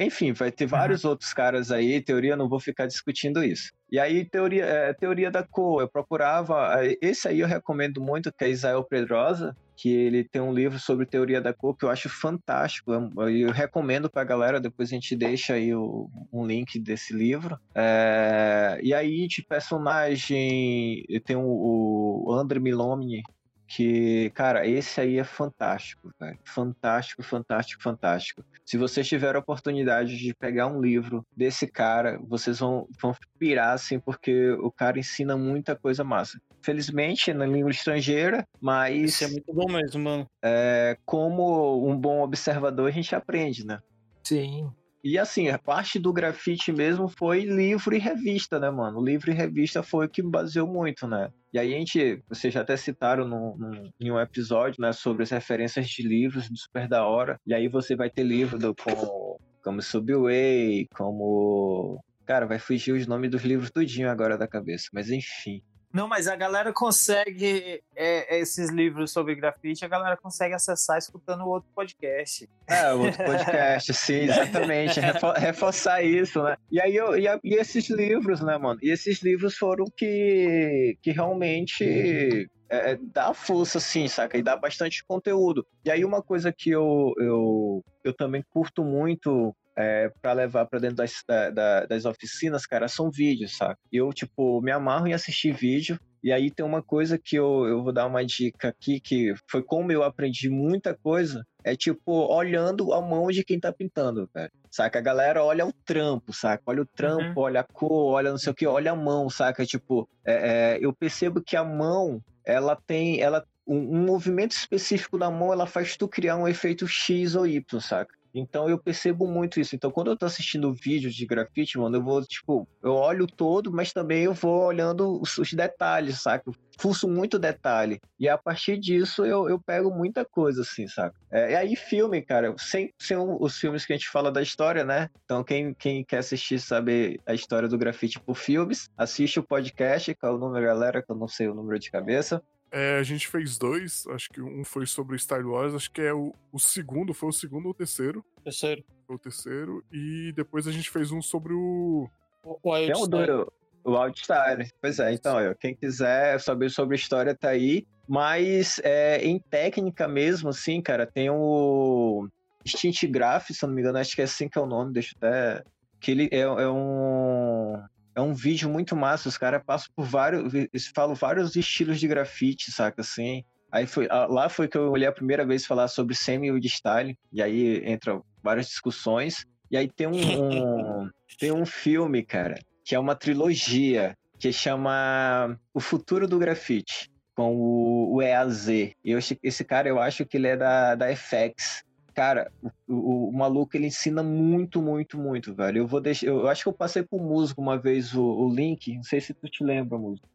enfim, vai ter vários uhum. outros caras aí, teoria, não vou ficar discutindo isso. E aí, teoria, é, teoria da cor, eu procurava, esse aí eu recomendo muito, que é Isael Pedrosa, que ele tem um livro sobre teoria da cor que eu acho fantástico, eu, eu recomendo pra galera, depois a gente deixa aí o, um link desse livro. É, e aí, de personagem, tenho o, o André Milomni, que, cara, esse aí é fantástico, velho. Fantástico, fantástico, fantástico. Se vocês tiverem a oportunidade de pegar um livro desse cara, vocês vão, vão pirar, assim, porque o cara ensina muita coisa massa. Felizmente, na língua estrangeira, mas. Isso é muito bom mesmo, mano. É, como um bom observador, a gente aprende, né? Sim. E assim, a parte do grafite mesmo foi livro e revista, né, mano? Livro e revista foi o que baseou muito, né? E aí a gente, vocês já até citaram no, em um episódio, né, sobre as referências de livros do Super da Hora. E aí você vai ter livro do, como, como Subway, como... Cara, vai fugir os nomes dos livros tudinho agora da cabeça, mas enfim. Não, mas a galera consegue é, esses livros sobre grafite, a galera consegue acessar escutando outro podcast. É, outro podcast, sim, exatamente. reforçar isso, né? E aí eu, e, e, esses livros, né, mano? E esses livros foram que, que realmente é, é, dá força, assim, saca? E dá bastante conteúdo. E aí uma coisa que eu, eu, eu também curto muito é, para levar para dentro das, da, das oficinas, cara, são vídeos, sabe? Eu, tipo, me amarro em assistir vídeo. E aí tem uma coisa que eu, eu vou dar uma dica aqui, que foi como eu aprendi muita coisa, é tipo, olhando a mão de quem tá pintando, velho. Saca? A galera olha o trampo, saca? Olha o trampo, uhum. olha a cor, olha não sei o que, olha a mão, saca? Tipo, é, é, eu percebo que a mão, ela tem, ela um, um, movimento específico da mão, ela faz tu criar um efeito X ou Y, saca? Então eu percebo muito isso. Então quando eu tô assistindo vídeos de grafite, mano, eu vou, tipo, eu olho todo, mas também eu vou olhando os, os detalhes, saca? Fuço muito detalhe. E a partir disso eu, eu pego muita coisa, assim, saca? É, e aí filme, cara, sem, sem os filmes que a gente fala da história, né? Então quem, quem quer assistir, saber a história do grafite por filmes, assiste o podcast, que é o número, galera, que eu não sei o número de cabeça. É, a gente fez dois, acho que um foi sobre Star Wars, acho que é o, o segundo, foi o segundo ou o terceiro? Terceiro. Foi o terceiro, e depois a gente fez um sobre o... O Wildstyle. É o, do, o Wildstyle, pois é, então, ó, quem quiser saber sobre história tá aí, mas é, em técnica mesmo, assim, cara, tem o Instinct Graph, se eu não me engano, acho que é assim que é o nome, deixa eu até... Que ele é, é um é um vídeo muito massa. Os caras passam por vários. Eles falam vários estilos de grafite, saca? Assim. Aí foi, lá foi que eu olhei a primeira vez falar sobre semi-wood style. E aí entra várias discussões. E aí tem um, um tem um filme, cara, que é uma trilogia que chama O Futuro do Grafite, com o, o EAZ. E eu, esse cara, eu acho que ele é da, da FX. Cara, o, o, maluco ele ensina muito, muito, muito, velho. Eu vou deixar. Eu, eu acho que eu passei pro músico uma vez o, o, link. Não sei se tu te lembra, músico.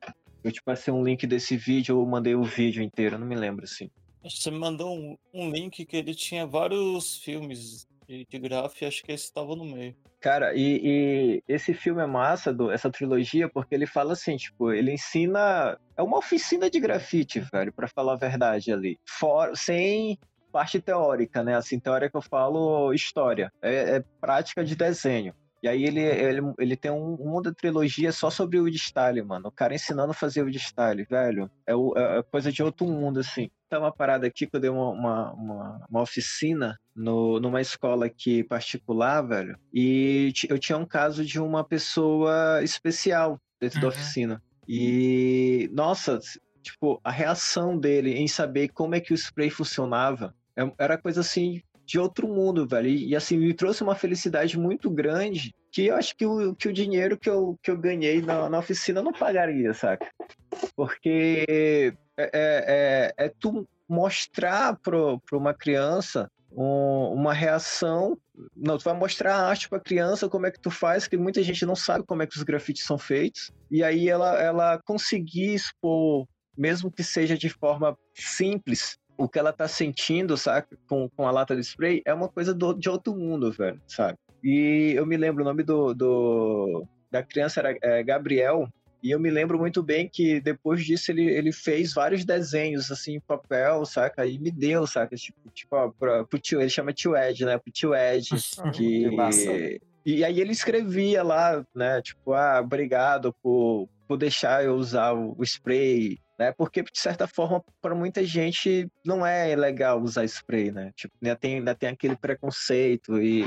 Eu te passei um link desse vídeo ou mandei o vídeo inteiro, não me lembro assim. Você me mandou um, um link que ele tinha vários filmes de, de graf e acho que esse estava no meio. Cara, e, e, esse filme é massa, do, essa trilogia, porque ele fala assim, tipo, ele ensina. É uma oficina de grafite, velho, para falar a verdade ali. For, sem parte teórica, né? Assim, teórica eu falo história, é, é prática de desenho. E aí ele, ele, ele tem um, uma trilogia só sobre o Woodstyle, mano. O cara ensinando a fazer o Woodstyle, velho. É, o, é, coisa de outro mundo, assim. Tá uma parada aqui que eu dei uma, uma, uma, uma oficina no, numa escola aqui particular, velho. E eu tinha um caso de uma pessoa especial dentro uhum. da oficina. E, nossa, tipo, a reação dele em saber como é que o spray funcionava é, era coisa assim de outro mundo, velho. E, e, assim, me trouxe uma felicidade muito grande que eu acho que o, que o dinheiro que eu, que eu ganhei na, na oficina não pagaria, saca? Porque é, é, é, é tu mostrar para uma criança um, uma reação. Não, tu vai mostrar a arte para a criança, como é que tu faz, que muita gente não sabe como é que os grafites são feitos. E aí ela, ela conseguir expor, mesmo que seja de forma simples, o que ela tá sentindo, saca, com, com a lata de spray, é uma coisa do, de outro mundo, velho, sabe? E eu me lembro, o nome do, do da criança era é, Gabriel, e eu me lembro muito bem que depois disso ele, ele fez vários desenhos, assim, em papel, saca? E me deu, saca? Tipo, tipo ó, pra, pro tio, ele chama tio Ed, né? Pro tio Ed. que... que e aí ele escrevia lá, né? Tipo, ah, obrigado por, por deixar eu usar o, o spray, né? Porque, de certa forma, para muita gente não é legal usar spray, né? Tipo, ainda tem, ainda tem aquele preconceito e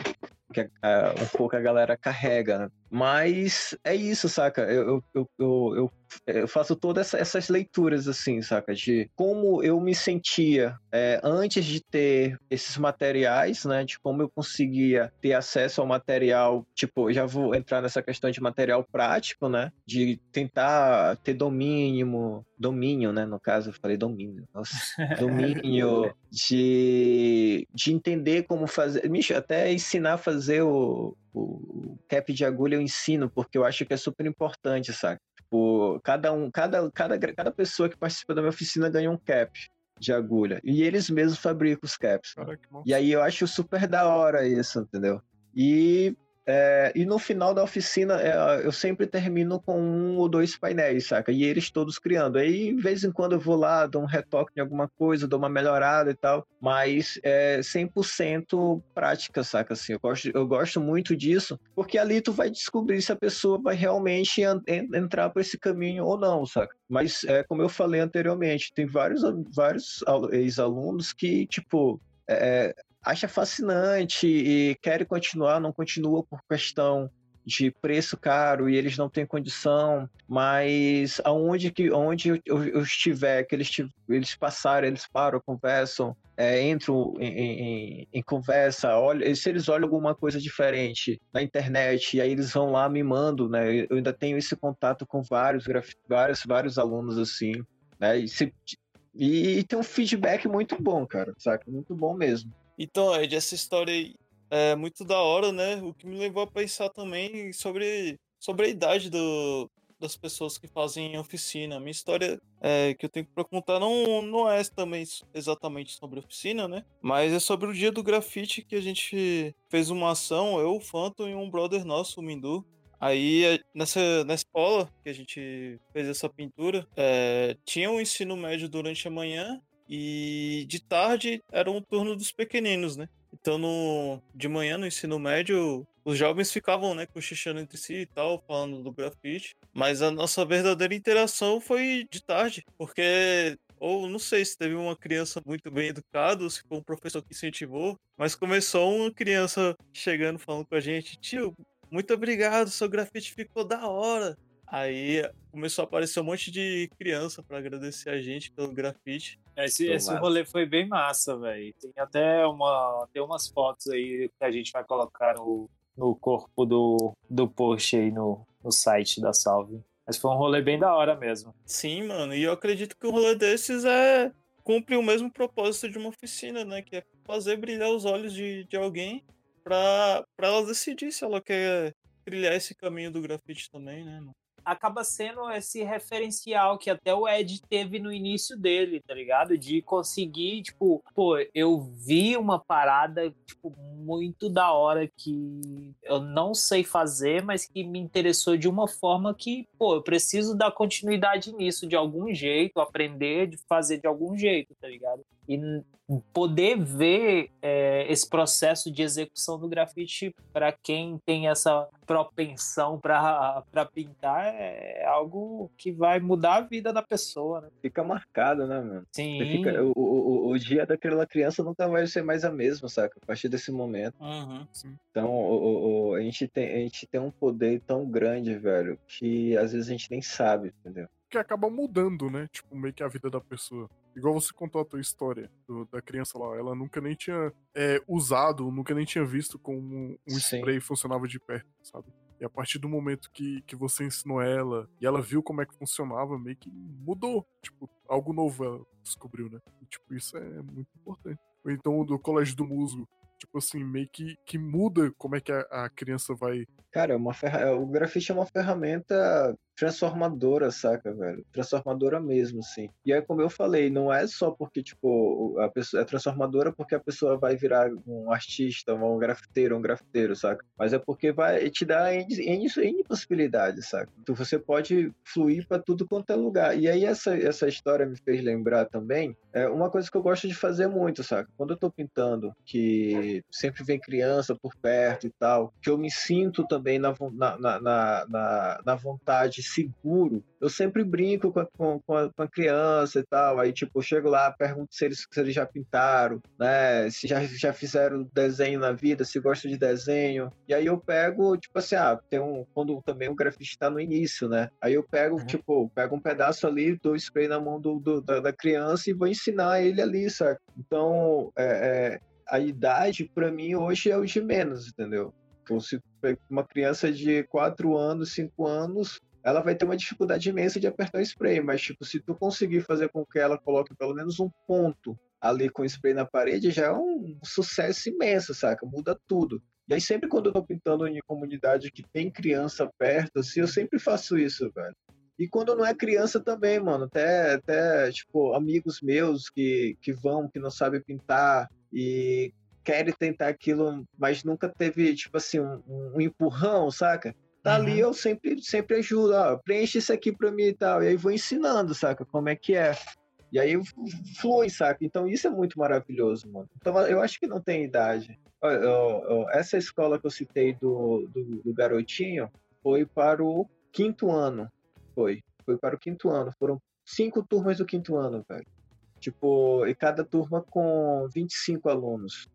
que um pouco a galera carrega, né? Mas é isso, saca? Eu, eu, eu, eu, eu faço todas essas leituras, assim, saca? De como eu me sentia é, antes de ter esses materiais, né? De como eu conseguia ter acesso ao material. Tipo, já vou entrar nessa questão de material prático, né? De tentar ter domínio, domínio, né? No caso, eu falei domínio. Nossa, domínio de, de entender como fazer. Micho, até ensinar a fazer o, o cap de agulha eu ensino, porque eu acho que é super importante, sabe? Tipo, cada um, cada, cada, cada pessoa que participa da minha oficina ganha um cap de agulha. E eles mesmos fabricam os caps. Caraca, e aí eu acho super da hora isso, entendeu? E é, e no final da oficina, é, eu sempre termino com um ou dois painéis, saca? E eles todos criando. Aí, de vez em quando, eu vou lá, dou um retoque em alguma coisa, dou uma melhorada e tal, mas é 100% prática, saca? Assim, eu, gosto, eu gosto muito disso, porque ali tu vai descobrir se a pessoa vai realmente entrar por esse caminho ou não, saca? Mas, é, como eu falei anteriormente, tem vários, vários ex-alunos que, tipo, é, acha fascinante e quer continuar, não continua por questão de preço caro e eles não têm condição, mas aonde que onde eu, eu estiver, que eles, eles passaram, eles param, conversam, é, entram em, em, em, conversa, olha, se eles olham alguma coisa diferente na internet, e aí eles vão lá me mandam, né? Eu ainda tenho esse contato com vários, vários, vários alunos assim, né? E, se, e tem um feedback muito bom, cara, saca? Muito bom mesmo. Então, Ed, essa história é muito da hora, né? O que me levou a pensar também sobre, sobre a idade do, das pessoas que fazem oficina. Minha história é, que eu tenho para contar não, não é também exatamente sobre oficina, né? Mas é sobre o dia do grafite que a gente fez uma ação, eu, o Phantom e um brother nosso, o Mindu. Aí, nessa, na escola que a gente fez essa pintura, é, tinha um ensino médio durante a manhã e de tarde era um turno dos pequeninos, né? Então, no, de manhã, no ensino médio, os jovens ficavam, né, cochichando entre si e tal, falando do grafite. Mas a nossa verdadeira interação foi de tarde, porque ou não sei se teve uma criança muito bem educada, ou se foi um professor que incentivou, mas começou uma criança chegando falando com a gente, tio, muito obrigado, seu grafite ficou da hora. Aí começou a aparecer um monte de criança para agradecer a gente pelo grafite. Esse, esse rolê foi bem massa, velho. Tem até uma, tem umas fotos aí que a gente vai colocar no, no corpo do, do post aí no, no site da Salve. Mas foi um rolê bem da hora mesmo. Sim, mano. E eu acredito que um rolê desses é cumpre o mesmo propósito de uma oficina, né? Que é fazer brilhar os olhos de, de alguém para ela decidir se ela quer trilhar esse caminho do grafite também, né? Acaba sendo esse referencial que até o Ed teve no início dele, tá ligado? De conseguir, tipo, pô, eu vi uma parada, tipo, muito da hora que eu não sei fazer, mas que me interessou de uma forma que, pô, eu preciso dar continuidade nisso de algum jeito, aprender de fazer de algum jeito, tá ligado? E poder ver é, esse processo de execução do grafite para quem tem essa propensão para pintar é algo que vai mudar a vida da pessoa, né? Fica marcado, né, mano? Sim. Fica, o, o, o, dia daquela criança nunca vai ser mais a mesma, saca? A partir desse momento. Uhum, então, o, o, a, gente tem, a gente tem um poder tão grande, velho, que às vezes a gente nem sabe, entendeu? Que acaba mudando, né? Tipo, meio que a vida da pessoa. Igual você contou a tua história do, da criança lá, ela nunca nem tinha é, usado, nunca nem tinha visto como um spray funcionava de perto, sabe? E a partir do momento que, que você ensinou ela e ela viu como é que funcionava, meio que mudou. Tipo, algo novo ela descobriu, né? E, tipo, isso é muito importante. Ou então do colégio do musgo. Tipo assim, meio que, que muda como é que a, a criança vai. Cara, é uma ferra... o grafite é uma ferramenta transformadora, saca, velho? Transformadora mesmo, assim. E aí, como eu falei, não é só porque, tipo, a pessoa é transformadora porque a pessoa vai virar um artista, um grafiteiro, um grafiteiro, saca? Mas é porque vai te dar N, N, N possibilidades, saca? Então você pode fluir para tudo quanto é lugar. E aí essa, essa história me fez lembrar também é uma coisa que eu gosto de fazer muito, saca? Quando eu tô pintando, que sempre vem criança por perto e tal, que eu me sinto também na, na, na, na, na vontade seguro, eu sempre brinco com a, com, a, com a criança e tal. Aí, tipo, eu chego lá, pergunto se eles, se eles já pintaram, né? Se já, já fizeram desenho na vida, se gostam de desenho. E aí eu pego, tipo assim, ah, tem um. Quando também o grafite tá no início, né? Aí eu pego, uhum. tipo, pego um pedaço ali, dou spray na mão do, do da, da, criança e vou ensinar ele ali, sabe? Então, é, é, a idade, para mim, hoje é o de menos, entendeu? Então, se uma criança de 4 anos, 5 anos, ela vai ter uma dificuldade imensa de apertar o spray, mas tipo, se tu conseguir fazer com que ela coloque pelo menos um ponto ali com o spray na parede, já é um sucesso imenso, saca? Muda tudo. E aí sempre quando eu tô pintando em comunidade que tem criança perto, assim, eu sempre faço isso, velho. E quando não é criança também, mano, até, até tipo, amigos meus que, que vão, que não sabem pintar e querem tentar aquilo, mas nunca teve, tipo assim, um, um empurrão, saca? Tá uhum. ali eu sempre, sempre ajudo, ó, preenche isso aqui pra mim e tal. E aí vou ensinando, saca? Como é que é. E aí flui, saca? Então isso é muito maravilhoso, mano. Então eu acho que não tem idade. Essa escola que eu citei do, do, do garotinho foi para o quinto ano. Foi. Foi para o quinto ano. Foram cinco turmas do quinto ano, velho. Tipo, e cada turma com 25 alunos.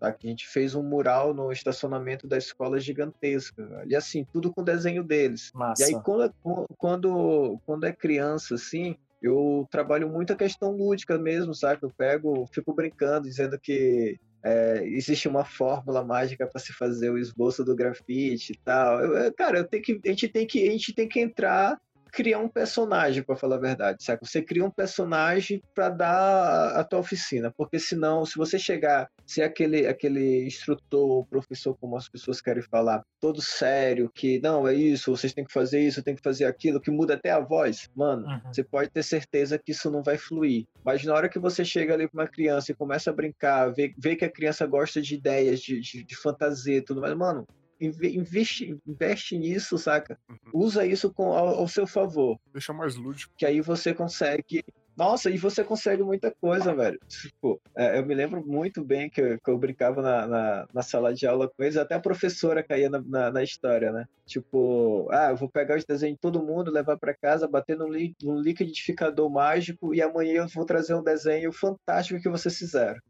Tá? Que a gente fez um mural no estacionamento da escola gigantesca. E assim, tudo com desenho deles. Massa. E aí, quando, é, quando, quando é criança, assim, eu trabalho muito a questão lúdica mesmo, sabe? Eu pego, fico brincando, dizendo que é, existe uma fórmula mágica para se fazer o esboço do grafite e tal. Eu, cara, eu que, a gente tem que, a gente tem que entrar criar um personagem, para falar a verdade, sabe? Você cria um personagem para dar a tua oficina, porque senão, se você chegar, ser aquele, aquele instrutor, professor, como as pessoas querem falar, todo sério, que não, é isso, vocês têm que fazer isso, tem que fazer aquilo, que muda até a voz, mano, uhum. você pode ter certeza que isso não vai fluir. Mas na hora que você chega ali com uma criança e começa a brincar, vê, vê que a criança gosta de ideias, de, de, de fantasia tudo mais, mano, investe, investe nisso, saca? Uhum. Usa isso com, ao, ao, seu favor. Deixa mais lúdico. Que aí você consegue. Nossa, e você consegue muita coisa, velho. Tipo, é, eu me lembro muito bem que eu, que eu brincava na, na, na, sala de aula com eles, até a professora caía na, na, na, história, né? Tipo, ah, eu vou pegar os desenhos de todo mundo, levar para casa, bater num, li, num liquidificador mágico e amanhã eu vou trazer um desenho fantástico que vocês fizeram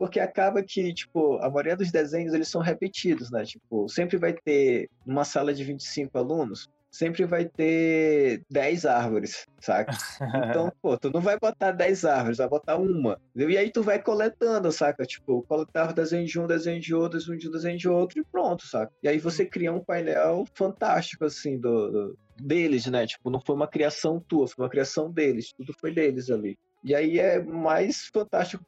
porque acaba que, tipo, a maioria dos desenhos eles são repetidos, né? Tipo, sempre vai ter uma sala de 25 alunos, sempre vai ter 10 árvores, saca? Então, pô, tu não vai botar 10 árvores, vai botar uma. Entendeu? E aí tu vai coletando, saca? Tipo, coletar desenho de um, desenho de outro, desenho de um, desenho de outro e pronto, saca? E aí você cria um painel fantástico, assim, do, do deles, né? Tipo, não foi uma criação tua, foi uma criação deles, tudo foi deles ali. E aí é mais fantástico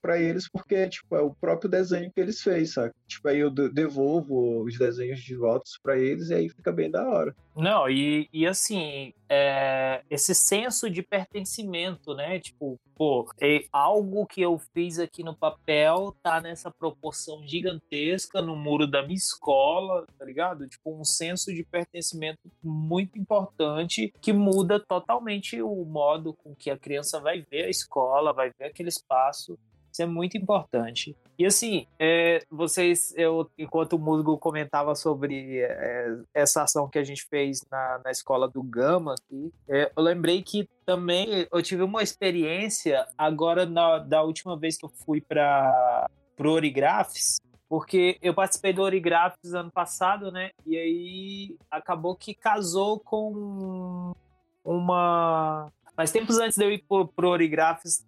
para eles porque tipo é o próprio desenho que eles fez, sabe? Tipo aí eu devolvo os desenhos de volta para eles e aí fica bem da hora. Não, e, e assim, é, esse senso de pertencimento, né? Tipo, pô, é algo que eu fiz aqui no papel tá nessa proporção gigantesca no muro da minha escola, tá ligado? Tipo, um senso de pertencimento muito importante que muda totalmente o modo com que a criança vai ver a escola, vai ver aquele espaço isso é muito importante. E assim, é, vocês, eu, enquanto o Musgo comentava sobre é, essa ação que a gente fez na, na escola do Gama aqui, é, eu lembrei que também eu tive uma experiência agora na, da última vez que eu fui para o Origraphs, porque eu participei do Origraphs ano passado, né? E aí acabou que casou com uma. Mas tempos antes de eu ir pro, pro Origraphs,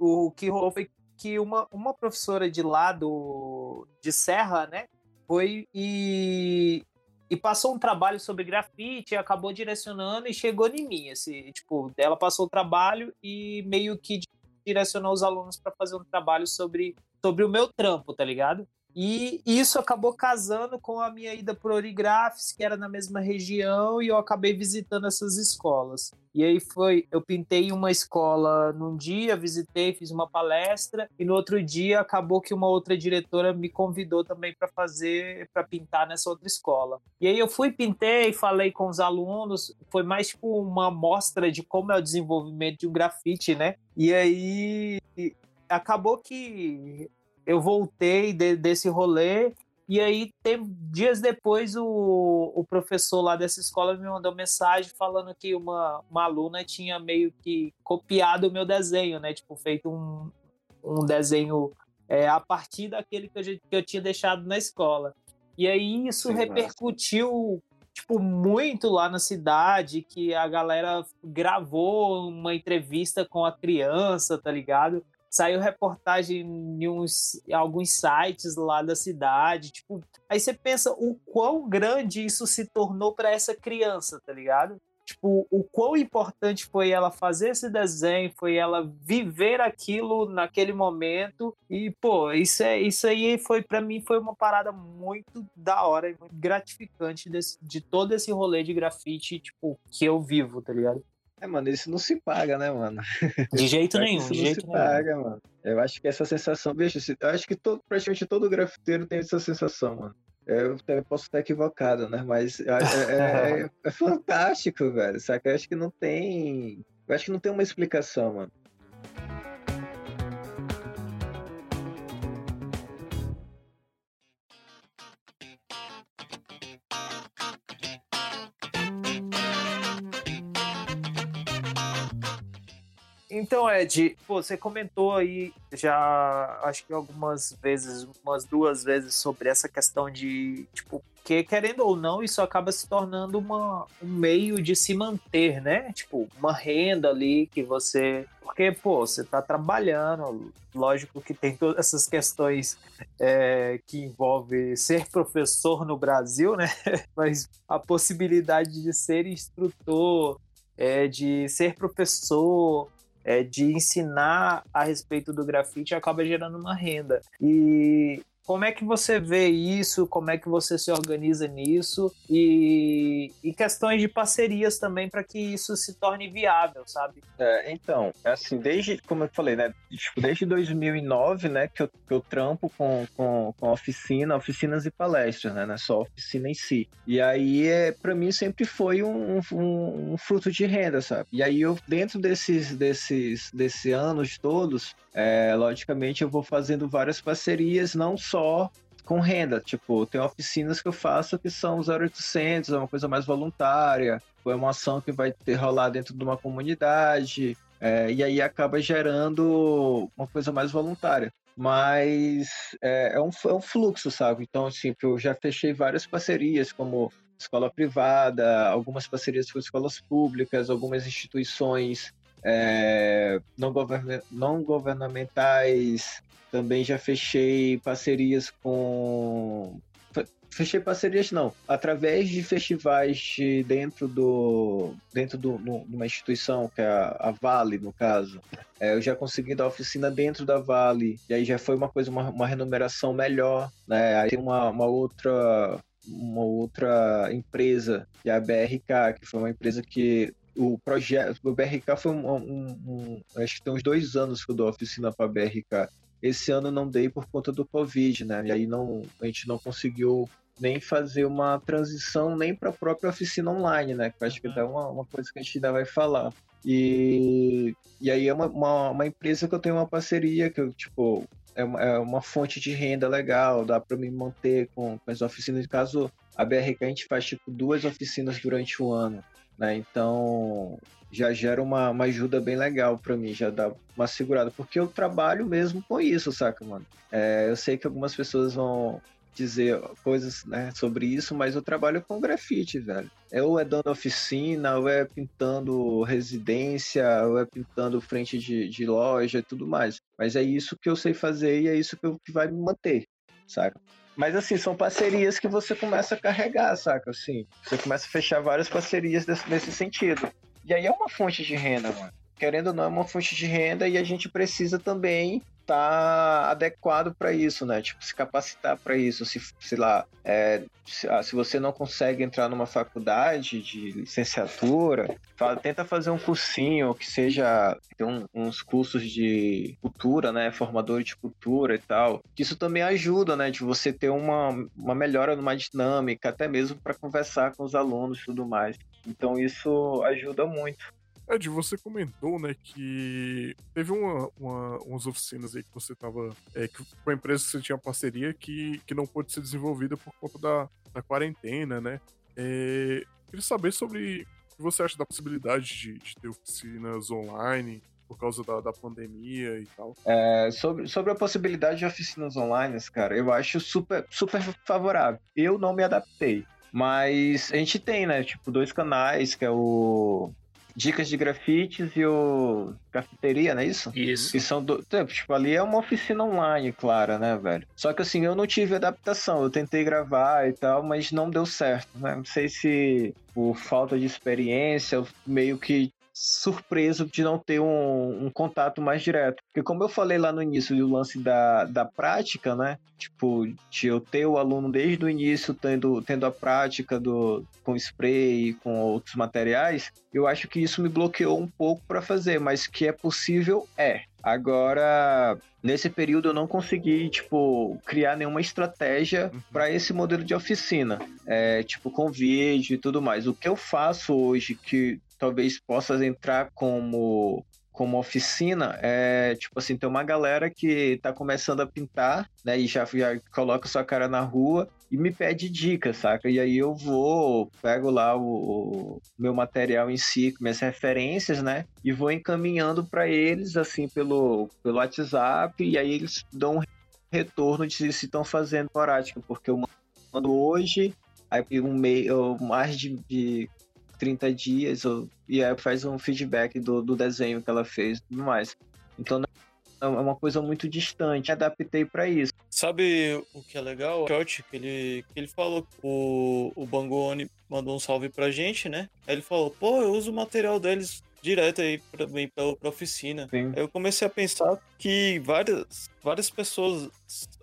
o que rolou foi que uma, uma professora de lá do, de Serra, né, foi e, e passou um trabalho sobre grafite, acabou direcionando e chegou em mim, assim, tipo, ela passou o trabalho e meio que direcionou os alunos para fazer um trabalho sobre, sobre o meu trampo, tá ligado? E isso acabou casando com a minha ida para Origrafes, que era na mesma região, e eu acabei visitando essas escolas. E aí foi, eu pintei uma escola num dia, visitei, fiz uma palestra, e no outro dia acabou que uma outra diretora me convidou também para fazer, para pintar nessa outra escola. E aí eu fui, pintei, falei com os alunos, foi mais tipo uma amostra de como é o desenvolvimento de um grafite, né? E aí acabou que eu voltei de, desse rolê e aí, tem, dias depois, o, o professor lá dessa escola me mandou mensagem falando que uma, uma aluna tinha meio que copiado o meu desenho, né? Tipo, feito um, um desenho é, a partir daquele que eu, que eu tinha deixado na escola. E aí isso Sim, repercutiu tipo muito lá na cidade, que a galera gravou uma entrevista com a criança, tá ligado? Saiu reportagem em, uns, em alguns sites lá da cidade, tipo, aí você pensa o quão grande isso se tornou para essa criança, tá ligado? Tipo, o quão importante foi ela fazer esse desenho, foi ela viver aquilo naquele momento e pô, isso é isso aí foi para mim foi uma parada muito da hora e muito gratificante desse, de todo esse rolê de grafite, tipo, que eu vivo, tá ligado? É, mano, isso não se paga, né, mano? De jeito nenhum, isso de não jeito se nenhum. paga, mano. Eu acho que essa sensação, bicho, eu acho que todo, praticamente todo grafiteiro tem essa sensação, mano. Eu posso estar equivocado, né? Mas é, é, é, é fantástico, velho. Saca? Eu acho que não tem. Eu acho que não tem uma explicação, mano. Então, Ed, você comentou aí já, acho que algumas vezes, umas duas vezes, sobre essa questão de, tipo, que querendo ou não, isso acaba se tornando uma, um meio de se manter, né? Tipo, uma renda ali que você. Porque, pô, você tá trabalhando, lógico que tem todas essas questões é, que envolvem ser professor no Brasil, né? Mas a possibilidade de ser instrutor, é, de ser professor, é, de ensinar a respeito do grafite acaba gerando uma renda. E como é que você vê isso? Como é que você se organiza nisso? E, e questões de parcerias também para que isso se torne viável, sabe? É, então, assim, desde, como eu falei, né? Tipo, desde 2009, né, que eu, que eu trampo com, com, com oficina, oficinas e palestras, né? Não é só oficina em si. E aí, é, para mim, sempre foi um, um, um fruto de renda, sabe? E aí, eu, dentro desses, desses, desses anos todos, é, logicamente eu vou fazendo várias parcerias, não só com renda, tipo, tem oficinas que eu faço que são 0800, é uma coisa mais voluntária, ou é uma ação que vai ter rolar dentro de uma comunidade, é, e aí acaba gerando uma coisa mais voluntária. Mas é, é, um, é um fluxo, sabe? Então, assim, eu já fechei várias parcerias, como escola privada, algumas parcerias com escolas públicas, algumas instituições é, não, govern não governamentais. Também já fechei parcerias com. Fechei parcerias não, através de festivais de dentro do dentro de uma instituição que é a, a Vale no caso, é, eu já consegui dar oficina dentro da Vale e aí já foi uma coisa uma, uma remuneração melhor, né? Aí tem uma, uma outra uma outra empresa, que é a BRK, que foi uma empresa que o projeto, o BRK foi um, um, um, acho que tem uns dois anos que eu dou oficina para BRK. Esse ano não dei por conta do Covid, né? E aí não, a gente não conseguiu nem fazer uma transição nem para a própria oficina online, né? Que acho que é uma, uma coisa que a gente ainda vai falar. E, e aí é uma, uma, uma empresa que eu tenho uma parceria que eu, tipo, é uma, é uma fonte de renda legal, dá para me manter com, com as oficinas. No caso, a BRK a gente faz tipo duas oficinas durante o ano. Né? Então já gera uma, uma ajuda bem legal para mim, já dá uma segurada, porque eu trabalho mesmo com isso, saca, mano? É, eu sei que algumas pessoas vão dizer coisas né, sobre isso, mas eu trabalho com grafite, velho. É ou é dando oficina, ou é pintando residência, ou é pintando frente de, de loja e tudo mais. Mas é isso que eu sei fazer e é isso que, eu, que vai me manter, saca? Mas assim, são parcerias que você começa a carregar, saca? Assim, você começa a fechar várias parcerias nesse sentido. E aí é uma fonte de renda, mano. Querendo ou não, é uma fonte de renda e a gente precisa também tá adequado para isso, né? Tipo, se capacitar para isso. Se, sei lá, é, se, ah, se, você não consegue entrar numa faculdade de licenciatura, fala, tenta fazer um cursinho que seja tem um, uns cursos de cultura, né? Formador de cultura e tal. Isso também ajuda, né? De você ter uma, uma melhora numa dinâmica, até mesmo para conversar com os alunos e tudo mais. Então isso ajuda muito. Ed, você comentou, né, que teve uma, uma, umas oficinas aí que você tava. É, que, empresa que você tinha parceria que, que não pôde ser desenvolvida por conta da, da quarentena, né? É, queria saber sobre o que você acha da possibilidade de, de ter oficinas online por causa da, da pandemia e tal. É, sobre, sobre a possibilidade de oficinas online, cara, eu acho super, super favorável. Eu não me adaptei. Mas a gente tem, né? Tipo, dois canais, que é o Dicas de Grafites e o Cafeteria, não é isso? Isso. Que são do... Tipo, ali é uma oficina online, claro, né, velho? Só que assim, eu não tive adaptação. Eu tentei gravar e tal, mas não deu certo, né? Não sei se por falta de experiência, meio que surpreso de não ter um, um, contato mais direto. Porque como eu falei lá no início do lance da, da prática, né? Tipo, de eu ter o aluno desde o início tendo, tendo a prática do, com spray, com outros materiais, eu acho que isso me bloqueou um pouco para fazer, mas que é possível, é. Agora, nesse período eu não consegui, tipo, criar nenhuma estratégia uhum. para esse modelo de oficina, é, tipo, com vídeo e tudo mais. O que eu faço hoje, que talvez possa entrar como como oficina é tipo assim tem uma galera que está começando a pintar né e já, já coloca sua cara na rua e me pede dicas saca? E aí eu vou pego lá o, o meu material em si minhas referências né e vou encaminhando para eles assim pelo pelo WhatsApp e aí eles dão um retorno de se estão fazendo prática porque eu mando hoje aí um meio mais de, de 30 dias, ou, e aí faz um feedback do, do desenho que ela fez e tudo mais. Então é uma coisa muito distante. Adaptei para isso. Sabe o que é legal? O shot que ele, que ele falou, o, o Bangoni mandou um salve pra gente, né? Aí ele falou, pô, eu uso o material deles direto aí pra, pra, pra oficina. Sim. Eu comecei a pensar que várias, várias pessoas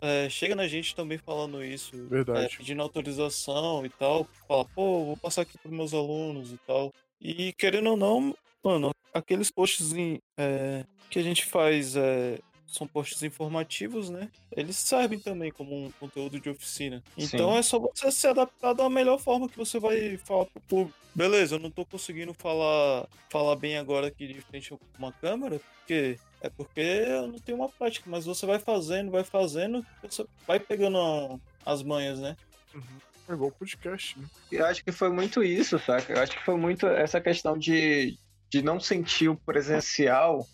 é, chegam na gente também falando isso. Verdade. É, pedindo autorização e tal. Fala, pô, vou passar aqui pros meus alunos e tal. E querendo ou não, mano, aqueles posts é, que a gente faz é, são posts informativos, né? Eles servem também como um conteúdo de oficina. Então Sim. é só você se adaptar da melhor forma que você vai falar pro público. Beleza, eu não tô conseguindo falar, falar bem agora aqui de frente com uma câmera, porque é porque eu não tenho uma prática, mas você vai fazendo, vai fazendo, você vai pegando as manhas, né? Uhum. É igual podcast, né? Eu acho que foi muito isso, saca? Eu acho que foi muito essa questão de, de não sentir o presencial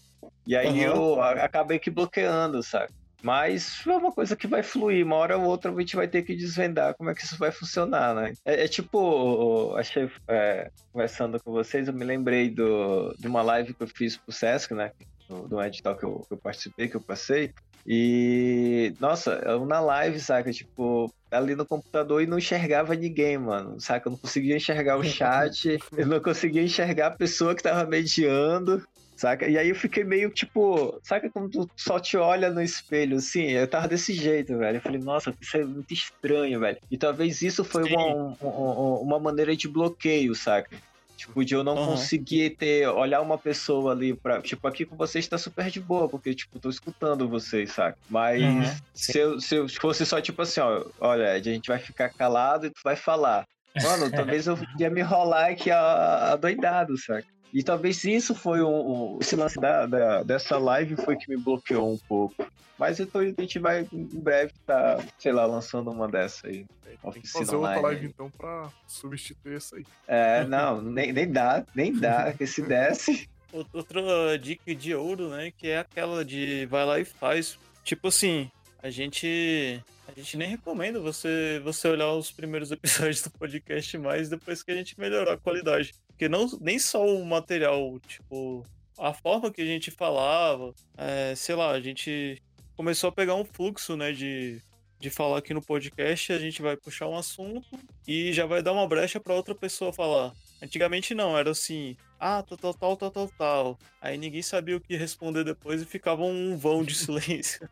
e aí uhum. eu acabei que bloqueando, sabe? Mas é uma coisa que vai fluir, uma hora ou outra a gente vai ter que desvendar como é que isso vai funcionar, né? É, é tipo, achei, é, conversando com vocês, eu me lembrei do, de uma live que eu fiz pro Sesc, né? Do, do edital que eu, que eu participei, que eu passei. E, nossa, eu na live, saca? Tipo, ali no computador e não enxergava ninguém, mano. Saca? Eu não conseguia enxergar o chat, eu não conseguia enxergar a pessoa que tava mediando saca? E aí eu fiquei meio tipo, saca como tu só te olha no espelho, assim? Eu tava desse jeito, velho. Eu falei, nossa, isso é muito estranho, velho. E talvez isso foi uma, uma, uma maneira de bloqueio, saca? Tipo, de eu não uhum. conseguir ter, olhar uma pessoa ali pra. Tipo, aqui com vocês tá super de boa, porque, tipo, tô escutando vocês, saca? Mas uhum. se, eu, se eu fosse só, tipo assim, ó, olha, a gente vai ficar calado e tu vai falar. Mano, talvez eu ia me rolar aqui adoidado, saca? E talvez isso foi um, um esse lance da, da, dessa live foi que me bloqueou um pouco. Mas então a gente vai em breve tá, sei lá, lançando uma dessa aí. Tem que fazer outra live então pra substituir essa aí. É, não, nem, nem dá, nem dá, que se desse. Outra dica de ouro, né, que é aquela de vai lá e faz. Tipo assim, a gente a gente nem recomenda você você olhar os primeiros episódios do podcast mais depois que a gente melhorar a qualidade. Porque não, nem só o material, tipo, a forma que a gente falava, é, sei lá, a gente começou a pegar um fluxo, né, de, de falar aqui no podcast, a gente vai puxar um assunto e já vai dar uma brecha para outra pessoa falar. Antigamente não, era assim, ah, tal, tal, tal, tal, tal, tal. Aí ninguém sabia o que responder depois e ficava um vão de silêncio.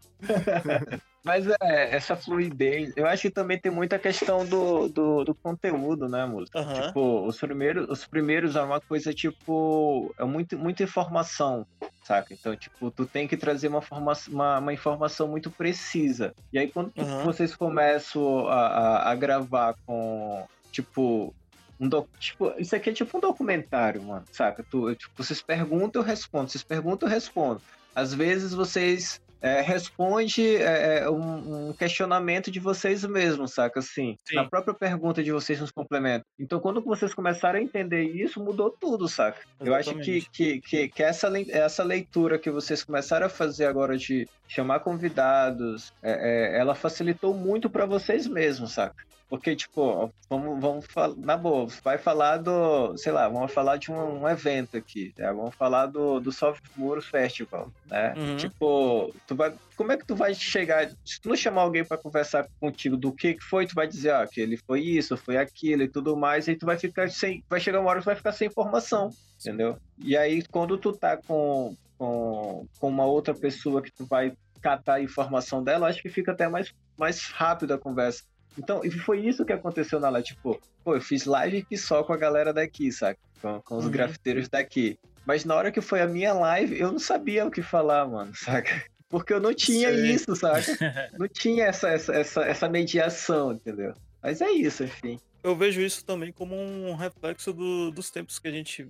Mas é, essa fluidez, eu acho que também tem muita questão do, do, do conteúdo, né, música? Uhum. Tipo, os primeiros, os primeiros é uma coisa, tipo, é muito, muita informação, saca? Então, tipo, tu tem que trazer uma, formação, uma, uma informação muito precisa. E aí, quando uhum. vocês começam a, a, a gravar com, tipo, um doc... tipo, isso aqui é tipo um documentário, mano, saca? Tu, tipo, vocês perguntam, eu respondo. Vocês perguntam, eu respondo. Às vezes vocês é, responde é, é, um, um, questionamento de vocês mesmos, saca? Assim, Sim. na própria pergunta de vocês nos complementa. Então, quando vocês começaram a entender isso, mudou tudo, saca? Exatamente. Eu acho que, que, que, que, essa, essa leitura que vocês começaram a fazer agora de chamar convidados, é, é ela facilitou muito para vocês mesmos, saca? Porque, tipo, vamos, vamos falar, na boa, vai falar do, sei lá, vamos falar de um, um evento aqui, né? Vamos falar do, do Muros Festival, né? Uhum. Tipo, tu vai, como é que tu vai chegar, se tu não chamar alguém para conversar contigo do que que foi, tu vai dizer, ah, que ele foi isso, foi aquilo e tudo mais, e tu vai ficar sem, vai chegar uma hora que tu vai ficar sem informação, entendeu? E aí, quando tu tá com, com, com uma outra pessoa que tu vai catar a informação dela, acho que fica até mais, mais rápido a conversa. Então, e foi isso que aconteceu na live. Tipo, pô, eu fiz live aqui só com a galera daqui, saca? Com, com os uhum. grafiteiros daqui. Mas na hora que foi a minha live, eu não sabia o que falar, mano, saca? Porque eu não tinha Sim. isso, saca? Não tinha essa, essa, essa, essa mediação, entendeu? Mas é isso, enfim eu vejo isso também como um reflexo do, dos tempos que a gente,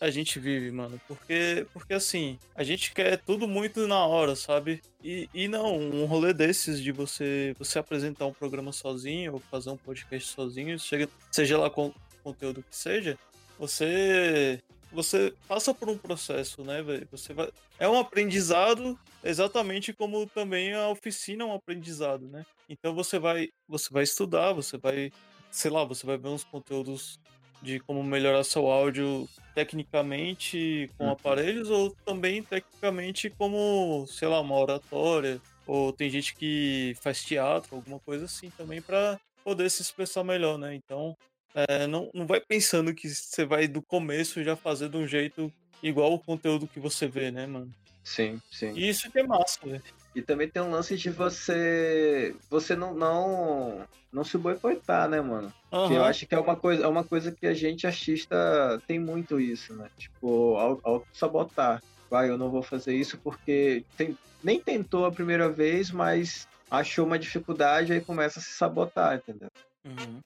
a gente vive, mano. Porque, porque assim, a gente quer tudo muito na hora, sabe? E, e não, um rolê desses de você, você apresentar um programa sozinho ou fazer um podcast sozinho, chega, seja lá com conteúdo que seja, você você passa por um processo, né, velho? Você vai é um aprendizado exatamente como também a oficina é um aprendizado, né? Então você vai você vai estudar, você vai sei lá, você vai ver uns conteúdos de como melhorar seu áudio tecnicamente com uhum. aparelhos ou também tecnicamente como, sei lá, uma oratória. Ou tem gente que faz teatro, alguma coisa assim também para poder se expressar melhor, né? Então, é, não, não vai pensando que você vai do começo já fazer de um jeito igual o conteúdo que você vê, né, mano? Sim, sim. E isso que é massa, velho. E também tem um lance de você você não não, não se boicotar, né, mano? Uhum. eu acho que é uma coisa, é uma coisa que a gente artista tem muito isso, né? Tipo, ao, sabotar. Vai, eu não vou fazer isso porque tem, nem tentou a primeira vez, mas achou uma dificuldade aí começa a se sabotar, entendeu? Uhum.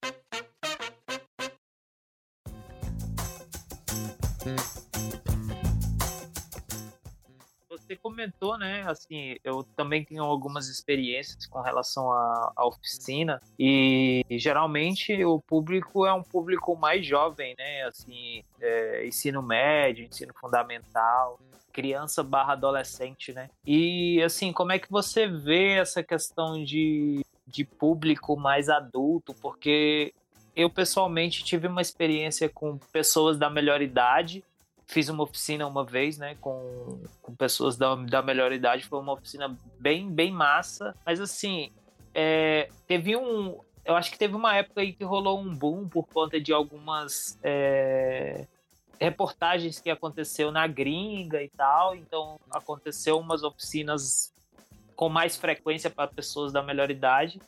Você comentou, né? Assim, eu também tenho algumas experiências com relação à, à oficina e geralmente o público é um público mais jovem, né? Assim, é, ensino médio, ensino fundamental, criança barra adolescente, né? E assim, como é que você vê essa questão de, de público mais adulto? Porque eu pessoalmente tive uma experiência com pessoas da melhor idade fiz uma oficina uma vez, né, com, com pessoas da, da melhor idade. Foi uma oficina bem, bem massa. Mas assim, é, teve um. Eu acho que teve uma época aí que rolou um boom por conta de algumas é, reportagens que aconteceu na gringa e tal. Então aconteceu umas oficinas com mais frequência para pessoas da melhor idade.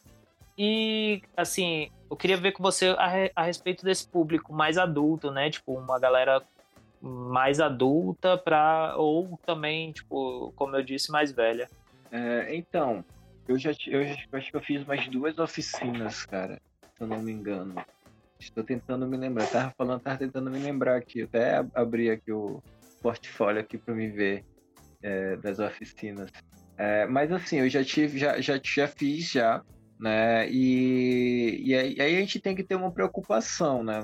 E, assim, eu queria ver com você a, a, respeito desse público mais adulto, né? Tipo, uma galera mais adulta para ou também, tipo, como eu disse, mais velha? É, então, eu já eu, eu acho que eu fiz mais duas oficinas, cara, se eu não me engano. Estou tentando me lembrar. Tava falando, tava tentando me lembrar aqui. até abri aqui o portfólio aqui para me ver é, das oficinas. É, mas assim, eu já tive, já, já, já fiz já, né? E, e aí, aí a gente tem que ter uma preocupação, né?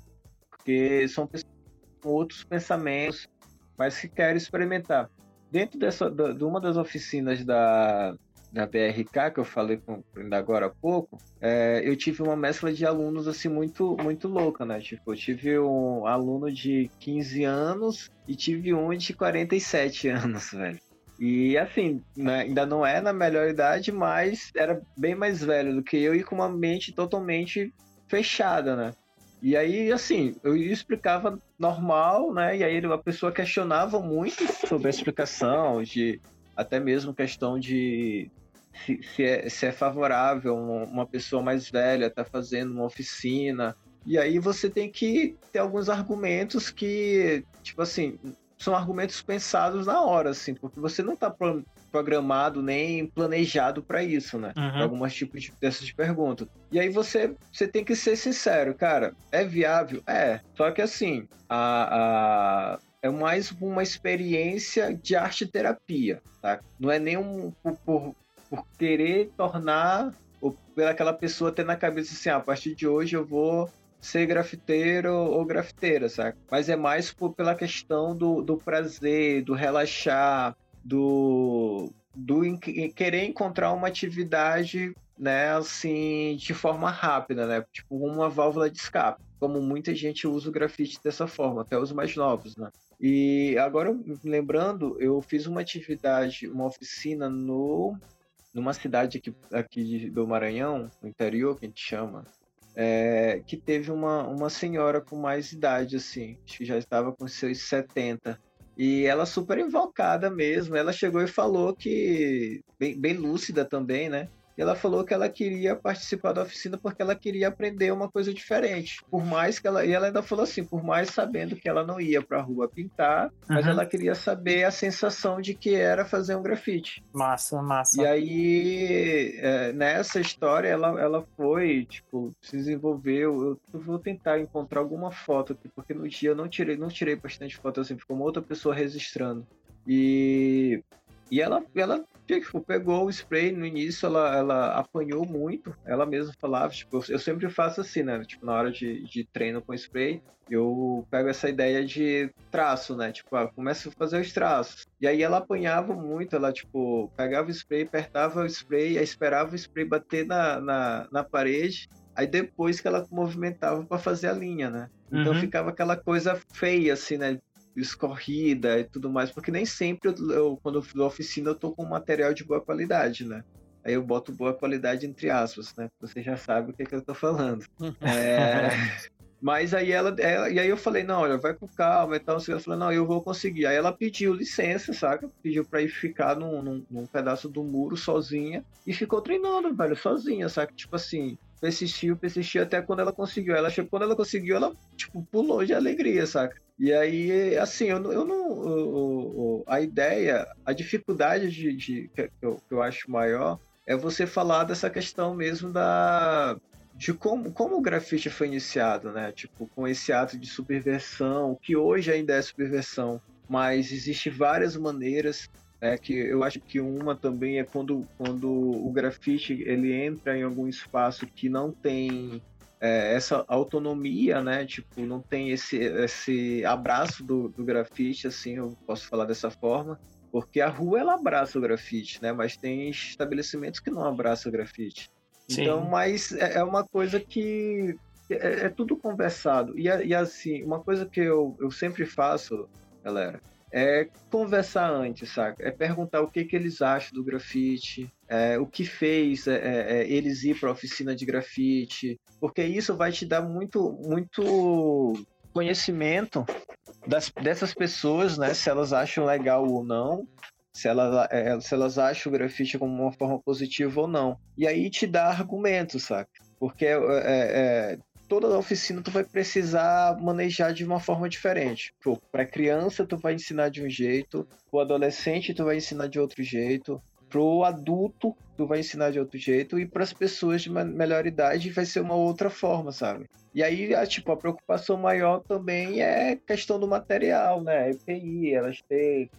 Porque são pessoas outros pensamentos, mas que querem experimentar. Dentro dessa, de uma das oficinas da, da BRK, que eu falei com, ainda agora há pouco, é, eu tive uma mescla de alunos assim muito muito louca, né? Tipo, eu tive um aluno de 15 anos e tive um de 47 anos, velho. E assim, né, ainda não é na melhor idade, mas era bem mais velho do que eu e com uma mente totalmente fechada, né? E aí, assim, eu explicava normal, né? E aí a pessoa questionava muito sobre a explicação, de até mesmo questão de se, se, é, se é favorável uma pessoa mais velha tá fazendo uma oficina. E aí você tem que ter alguns argumentos que, tipo assim, são argumentos pensados na hora, assim, porque você não está programado nem planejado para isso, né? Uhum. Pra algumas tipos de, dessas perguntas. E aí você, você tem que ser sincero, cara. É viável? É. Só que assim, a, a é mais uma experiência de arte terapia, tá? Não é nem um por, por, por querer tornar ou pelaquela pessoa ter na cabeça assim, ah, a partir de hoje eu vou ser grafiteiro ou grafiteira, sabe? Mas é mais por, pela questão do, do prazer, do relaxar, do, do querer encontrar uma atividade, né, assim, de forma rápida, né? Tipo uma válvula de escape. Como muita gente usa o grafite dessa forma, até os mais novos, né? E agora, lembrando, eu fiz uma atividade, uma oficina no numa cidade aqui, aqui do Maranhão, no interior, que a gente chama, é, que teve uma, uma senhora com mais idade, assim, que já estava com seus 70. E ela super invocada mesmo, ela chegou e falou que, bem, bem lúcida também, né? E ela falou que ela queria participar da oficina porque ela queria aprender uma coisa diferente. Por mais que ela. E ela ainda falou assim, por mais sabendo que ela não ia pra rua pintar, uhum. mas ela queria saber a sensação de que era fazer um grafite. Massa, massa. E aí, é, nessa história, ela, ela foi, tipo, se desenvolveu. Eu vou tentar encontrar alguma foto aqui, porque no dia eu não tirei, não tirei bastante foto assim, ficou uma outra pessoa registrando. E e ela, ela tipo, pegou o spray no início, ela, ela apanhou muito. Ela mesma falava, tipo, eu sempre faço assim, né? Tipo, na hora de, de treino com spray, eu pego essa ideia de traço, né? Tipo, ah, começo a fazer os traços. E aí ela apanhava muito, ela, tipo, pegava o spray, apertava o spray, aí esperava o spray bater na, na, na parede. Aí depois que ela movimentava para fazer a linha, né? Então uhum. ficava aquela coisa feia, assim, né? Escorrida e tudo mais, porque nem sempre eu, eu, quando eu dou oficina eu tô com material de boa qualidade, né? Aí eu boto boa qualidade entre aspas, né? Você já sabe o que, é que eu tô falando. é... Mas aí ela, ela, e aí eu falei, não, olha, vai com calma e tal. Ela falou, não, eu vou conseguir. Aí ela pediu licença, saca? Pediu pra ir ficar num, num, num pedaço do muro sozinha e ficou treinando, velho, sozinha, saca? Tipo assim, persistiu, persistiu até quando ela conseguiu. Ela quando ela conseguiu, ela, tipo, pulou de alegria, saca? E aí, assim, eu, eu não. Eu, a ideia, a dificuldade de, de que, eu, que eu acho maior é você falar dessa questão mesmo da. De como, como o grafite foi iniciado, né? Tipo, com esse ato de subversão, que hoje ainda é subversão, mas existe várias maneiras é que eu acho que uma também é quando, quando o grafite ele entra em algum espaço que não tem é, essa autonomia, né? Tipo, não tem esse, esse abraço do, do grafite, assim, eu posso falar dessa forma, porque a rua ela abraça o grafite, né? Mas tem estabelecimentos que não abraçam o grafite. Sim. Então, mas é, é uma coisa que é, é tudo conversado. E, e, assim, uma coisa que eu, eu sempre faço, galera, é conversar antes, saca? É perguntar o que, que eles acham do grafite, é, o que fez é, é, é eles ir para a oficina de grafite, porque isso vai te dar muito, muito conhecimento das, dessas pessoas, né? Se elas acham legal ou não, se elas, é, se elas acham o grafite como uma forma positiva ou não. E aí te dá argumentos, saca? Porque é, toda a oficina tu vai precisar manejar de uma forma diferente. Para criança tu vai ensinar de um jeito, o adolescente tu vai ensinar de outro jeito, pro adulto tu vai ensinar de outro jeito e para as pessoas de melhor idade vai ser uma outra forma, sabe? E aí, a, tipo, a preocupação maior também é questão do material, né? EPI, elas têm,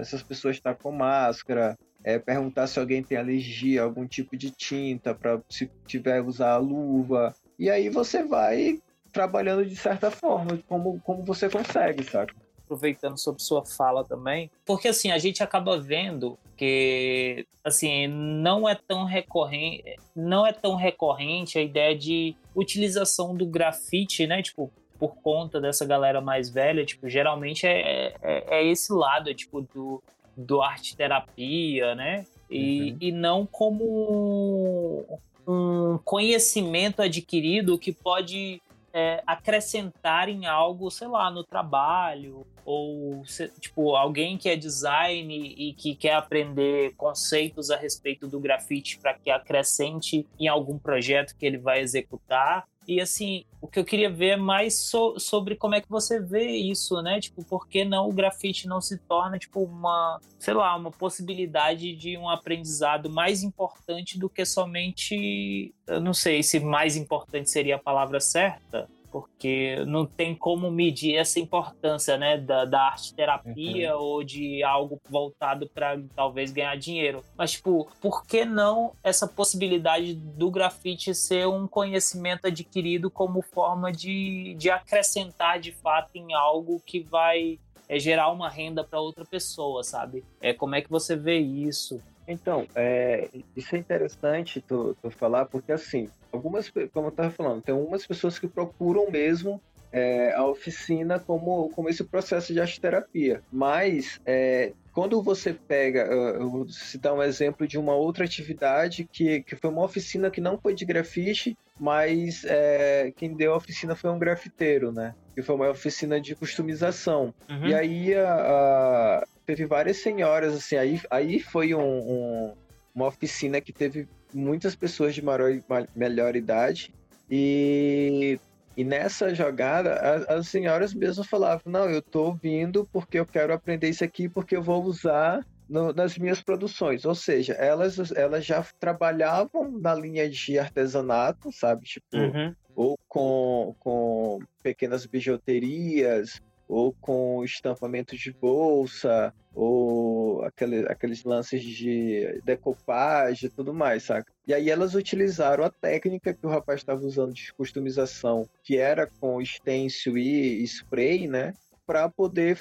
essas pessoas estão tá com máscara, é, perguntar se alguém tem alergia a algum tipo de tinta, para se tiver usar a luva, e aí você vai trabalhando de certa forma, como, como você consegue, sabe? Aproveitando sobre sua fala também, porque assim, a gente acaba vendo que assim, não é tão recorrente, não é tão recorrente a ideia de utilização do grafite, né? Tipo, por conta dessa galera mais velha, tipo, geralmente é, é, é esse lado, tipo, do, do arte terapia, né? E, uhum. e não como um conhecimento adquirido que pode é, acrescentarem algo, sei lá, no trabalho, ou tipo alguém que é design e que quer aprender conceitos a respeito do grafite para que acrescente em algum projeto que ele vai executar. E assim, o que eu queria ver é mais so sobre como é que você vê isso, né? Tipo, por que não o grafite não se torna, tipo, uma, sei lá, uma possibilidade de um aprendizado mais importante do que somente. Eu não sei se mais importante seria a palavra certa, porque não tem como medir essa importância né, da, da arte terapia uhum. ou de algo voltado para talvez ganhar dinheiro. Mas, tipo, por que não essa possibilidade do grafite ser um conhecimento adquirido como forma de, de acrescentar de fato em algo que vai é, gerar uma renda para outra pessoa, sabe? É, como é que você vê isso? Então, é, isso é interessante tu, tu falar, porque assim, algumas, como eu estava falando, tem algumas pessoas que procuram mesmo é, a oficina como, como esse processo de arte-terapia. Mas é, quando você pega, eu vou citar um exemplo de uma outra atividade que, que foi uma oficina que não foi de grafite, mas é, quem deu a oficina foi um grafiteiro, né? Que foi uma oficina de customização. Uhum. E aí a, a, teve várias senhoras, assim, aí, aí foi um, um, uma oficina que teve muitas pessoas de maior, melhor idade. E, e nessa jogada as, as senhoras mesmo falavam, não, eu tô vindo porque eu quero aprender isso aqui porque eu vou usar no, nas minhas produções, ou seja, elas, elas já trabalhavam na linha de artesanato, sabe, tipo, uhum. ou com, com pequenas bijuterias, ou com estampamento de bolsa, ou aquele, aqueles lances de decopagem e tudo mais, saca? E aí elas utilizaram a técnica que o rapaz estava usando de customização, que era com stencil e spray, né? Para poder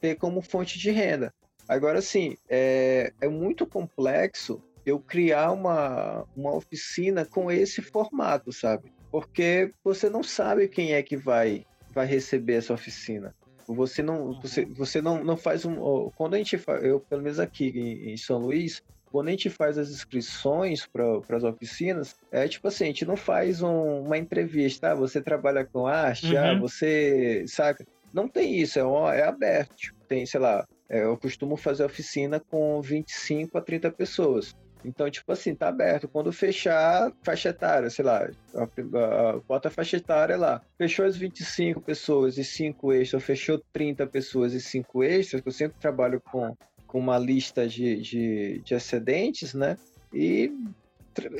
ter como fonte de renda. Agora, sim, é, é muito complexo eu criar uma, uma oficina com esse formato, sabe? Porque você não sabe quem é que vai, vai receber essa oficina. Você não, uhum. você, você não, não faz um. Quando a gente faz, eu pelo menos aqui em, em São Luís, quando a gente faz as inscrições para as oficinas, é tipo assim, a gente não faz um, uma entrevista, ah, você trabalha com arte, ah, uhum. ah, você saca? Não tem isso, é, é aberto. Tipo, tem, sei lá, é, eu costumo fazer oficina com 25 a 30 pessoas. Então, tipo assim, tá aberto. Quando fechar, faixa etária, sei lá, a, a, a, bota a faixa etária lá. Fechou as 25 pessoas e 5 extras, fechou 30 pessoas e 5 extras, que eu sempre trabalho com, com uma lista de, de, de excedentes, né? E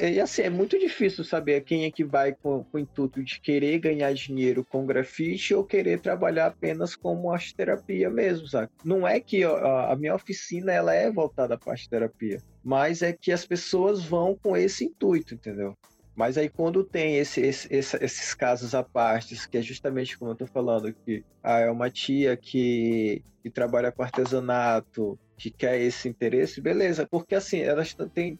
e assim, é muito difícil saber quem é que vai com, com, o intuito de querer ganhar dinheiro com grafite ou querer trabalhar apenas como arte terapia mesmo, sabe? Não é que a, a minha oficina ela é voltada para arte terapia, mas é que as pessoas vão com esse intuito, entendeu? Mas aí quando tem esse, esse, esses casos à parte, que é justamente como eu estou falando, que ah, é uma tia que, que trabalha com artesanato, que quer esse interesse, beleza, porque assim, elas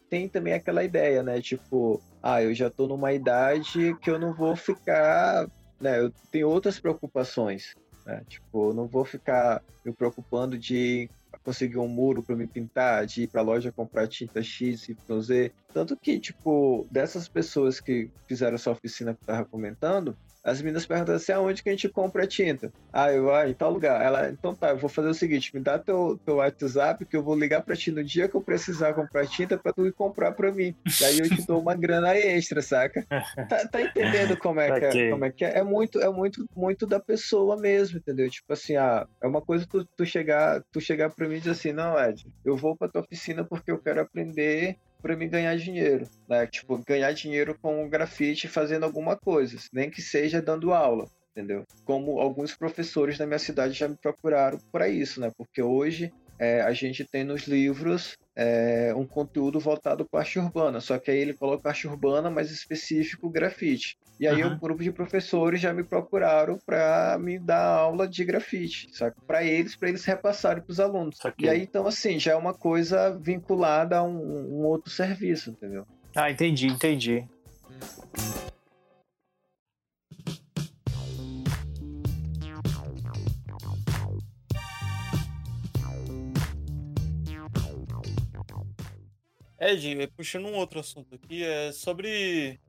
têm, também aquela ideia, né? Tipo, ah, eu já tô numa idade que eu não vou ficar, né? Eu tenho outras preocupações, né? Tipo, eu não vou ficar me preocupando de conseguir um muro para me pintar, de ir para loja comprar tinta X, Y, Z. Tanto que, tipo, dessas pessoas que fizeram essa oficina que eu tava comentando, as meninas perguntam assim, aonde que a gente compra a tinta? Ah, eu, ah, em tal lugar. Ela, então tá, eu vou fazer o seguinte, me dá teu, teu WhatsApp que eu vou ligar pra ti no dia que eu precisar comprar tinta pra tu ir comprar pra mim. Daí eu te dou uma grana extra, saca? Tá, tá entendendo como é, que é, como é que é? É muito, é muito, muito da pessoa mesmo, entendeu? Tipo assim, ah, é uma coisa tu, tu chegar, tu chegar pra mim e dizer assim, não, Ed, eu vou pra tua oficina porque eu quero aprender para mim ganhar dinheiro, né? Tipo, ganhar dinheiro com o grafite fazendo alguma coisa, nem que seja dando aula, entendeu? Como alguns professores da minha cidade já me procuraram para isso, né? Porque hoje é, a gente tem nos livros é, um conteúdo voltado para arte urbana, só que aí ele coloca arte urbana, mais específico grafite. E aí uhum. um grupo de professores já me procuraram para me dar aula de grafite? Para eles, para eles repassarem para os alunos. E aí então assim já é uma coisa vinculada a um, um outro serviço, entendeu? Ah, entendi, entendi. Ed, puxando um outro assunto aqui, é sobre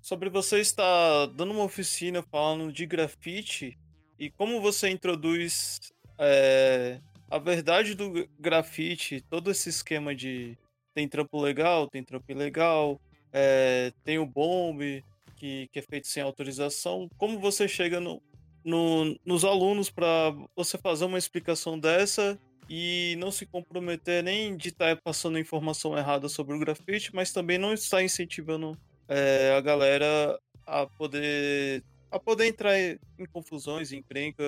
sobre você estar dando uma oficina falando de grafite e como você introduz é, a verdade do grafite, todo esse esquema de tem trampo legal, tem trampo ilegal, é, tem o bomb que, que é feito sem autorização. Como você chega no, no, nos alunos para você fazer uma explicação dessa e não se comprometer nem de estar tá passando informação errada sobre o grafite, mas também não estar incentivando é, a galera a poder a poder entrar em confusões, em encrenca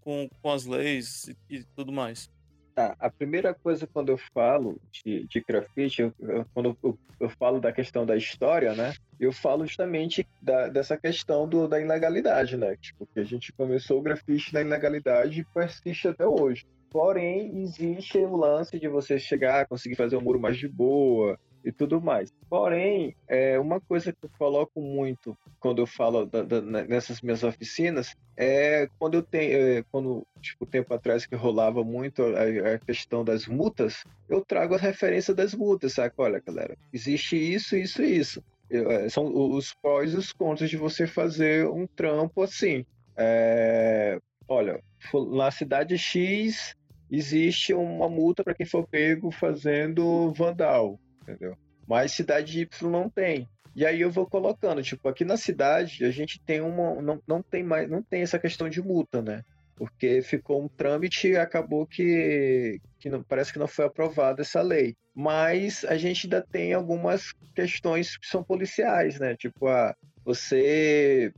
com, com as leis e, e tudo mais. Tá, a primeira coisa quando eu falo de, de grafite, eu, eu, quando eu, eu, falo da questão da história, né? Eu falo justamente da, dessa questão do, da ilegalidade, né? Tipo, que a gente começou o grafite na ilegalidade e persiste até hoje. Porém, existe o lance de você chegar, conseguir fazer um muro mais de boa, e tudo mais. Porém, é, uma coisa que eu coloco muito quando eu falo da, da, nessas minhas oficinas é quando eu tenho, é, quando tipo tempo atrás que rolava muito a, a, questão das multas, eu trago a referência das multas, sabe? Olha, galera, existe isso, isso isso. Eu, é, são os pós e os contras de você fazer um trampo assim. É, olha, na cidade X existe uma multa para quem for pego fazendo vandal entendeu? Mas cidade Y não tem. E aí eu vou colocando, tipo, aqui na cidade a gente tem uma. Não, não tem mais, não tem essa questão de multa, né? Porque ficou um trâmite e acabou que, que não, parece que não foi aprovada essa lei. Mas a gente ainda tem algumas questões que são policiais, né? Tipo, ah, você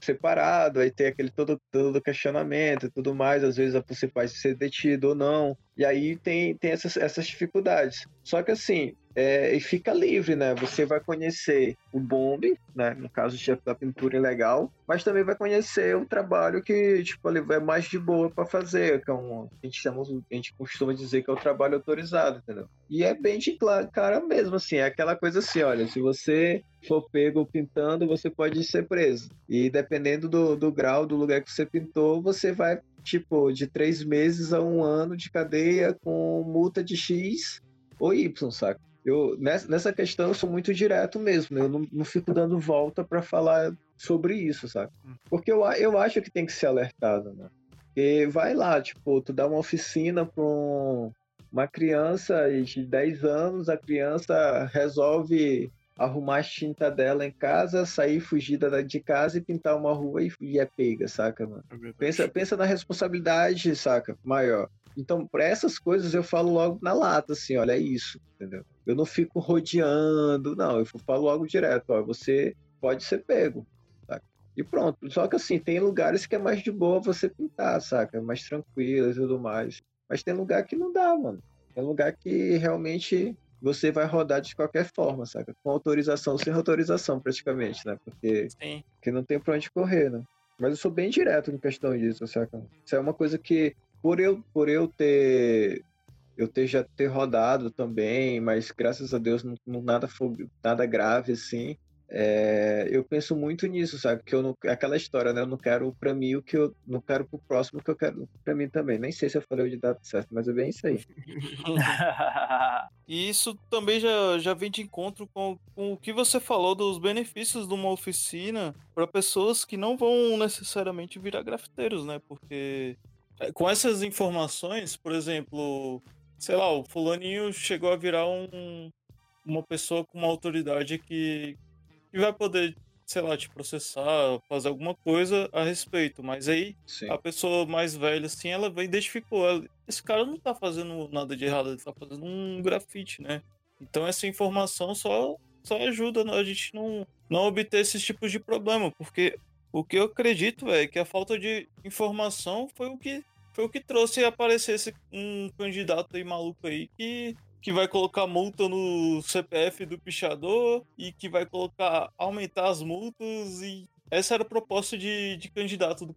separado, aí tem aquele todo, todo questionamento e tudo mais, às vezes você pode ser detido ou não. E aí tem, tem essas, essas dificuldades. Só que assim, é, e fica livre, né? Você vai conhecer o bombe, né? No caso da pintura ilegal, mas também vai conhecer um trabalho que, tipo, é mais de boa para fazer, que é um, a gente chama, a gente costuma dizer que é o trabalho autorizado, entendeu? E é bem de cara mesmo, assim, é aquela coisa assim, olha, se você for pego pintando, você pode ser preso. E dependendo do, do grau, do lugar que você pintou, você vai, tipo, de três meses a um ano de cadeia com multa de X ou Y, saca? eu nessa questão eu sou muito direto mesmo, né? eu não, não fico dando volta para falar sobre isso, sabe? Hum. Porque eu, eu acho que tem que ser alertado, né? Porque vai lá, tipo, tu dá uma oficina para um, uma criança de 10 anos, a criança resolve arrumar a tinta dela em casa, sair fugida de casa e pintar uma rua e, e é pega, saca, mano? É pensa, pensa na responsabilidade, saca, maior. Então, para essas coisas eu falo logo na lata, assim, olha, é isso, entendeu? Eu não fico rodeando, não, eu falo logo direto, ó, você pode ser pego, saca? E pronto. Só que assim, tem lugares que é mais de boa você pintar, saca? Mais tranquilo e tudo mais. Mas tem lugar que não dá, mano. Tem lugar que realmente você vai rodar de qualquer forma, saca? Com autorização, sem autorização, praticamente, né? Porque, Sim. porque não tem pra onde correr, né? Mas eu sou bem direto em questão disso, saca? Isso é uma coisa que por eu, por eu ter eu ter já ter rodado também, mas graças a Deus não, não nada foi nada grave assim. É, eu penso muito nisso, sabe? Que eu não, aquela história, né? Eu não quero para mim o que eu não quero pro próximo que eu quero para mim também. Nem sei se eu falei o data certo, mas é bem isso aí. e isso também já, já vem de encontro com, com o que você falou dos benefícios de uma oficina para pessoas que não vão necessariamente virar grafiteiros, né? Porque é, com essas informações, por exemplo, sei lá, o fulaninho chegou a virar um, uma pessoa com uma autoridade que, que vai poder, sei lá, te processar, fazer alguma coisa a respeito. Mas aí Sim. a pessoa mais velha, assim, ela identificou. Ela, esse cara não tá fazendo nada de errado, ele tá fazendo um grafite, né? Então essa informação só, só ajuda a gente não, não obter esses tipos de problema, porque o que eu acredito é que a falta de informação foi o que foi o que trouxe aparecesse um candidato aí maluco aí que, que vai colocar multa no CPF do pichador e que vai colocar aumentar as multas e essa era a proposta de, de candidato do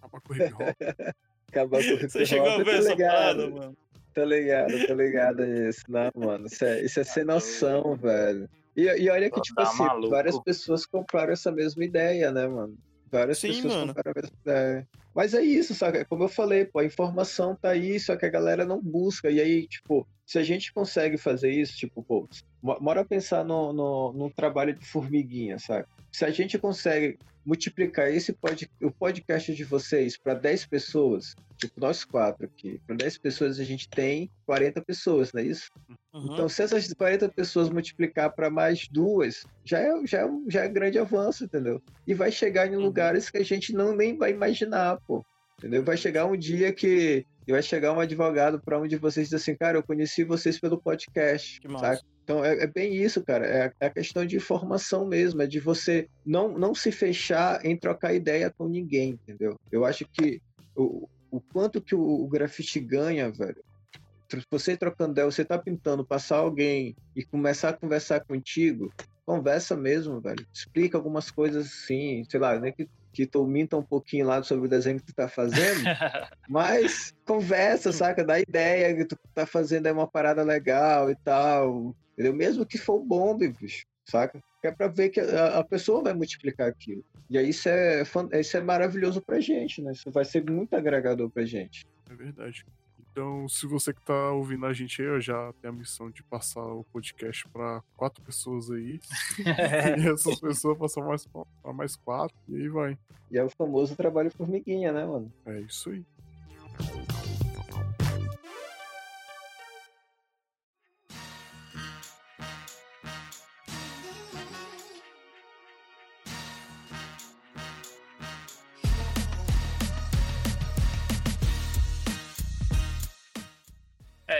Acabar com o hip hop. Acabar com o hip hop. Você chegou a ver essa parada, mano? Tô ligado, tô ligado nisso. Não, mano, isso é, isso é sem noção, velho. E, e olha que, tipo tá assim, maluco. várias pessoas compraram essa mesma ideia, né, mano? Várias Sim, pessoas mano. compraram essa ideia. Mas é isso, sabe? Como eu falei, pô, a informação tá aí, só que a galera não busca. E aí, tipo, se a gente consegue fazer isso, tipo, pô, bora pensar no, no, no trabalho de formiguinha, sabe? Se a gente consegue multiplicar esse pod, o podcast de vocês para 10 pessoas, tipo nós quatro aqui, para 10 pessoas a gente tem 40 pessoas, não é isso? Uhum. Então, se essas 40 pessoas multiplicar para mais duas, já é, já, é, já é grande avanço, entendeu? E vai chegar em uhum. lugares que a gente não nem vai imaginar, pô. Entendeu? Vai chegar um dia que vai chegar um advogado para um de vocês e dizer assim, cara, eu conheci vocês pelo podcast, sabe? Então é, é, bem isso, cara. É, é a questão de informação mesmo, é de você não, não se fechar em trocar ideia com ninguém, entendeu? Eu acho que o, o quanto que o, o grafite ganha, velho. Você trocando ideia, você tá pintando, passar alguém e começar a conversar contigo, conversa mesmo, velho. Explica algumas coisas assim, sei lá, nem que que tu minta um pouquinho lá sobre o desenho que tu tá fazendo, mas conversa, saca? Dá ideia que tu tá fazendo é uma parada legal e tal. Entendeu? Mesmo que for bombe, bicho, saca? É pra ver que a, a, pessoa vai multiplicar aquilo. E aí isso é, isso é maravilhoso pra gente, né? Isso vai ser muito agregador pra gente. É verdade. Então, se você que tá ouvindo a gente aí, eu já tenho a missão de passar o podcast para quatro pessoas aí. e essas pessoas passam mais para mais quatro, e aí vai. E é o famoso trabalho formiguinha, né, mano? É isso aí.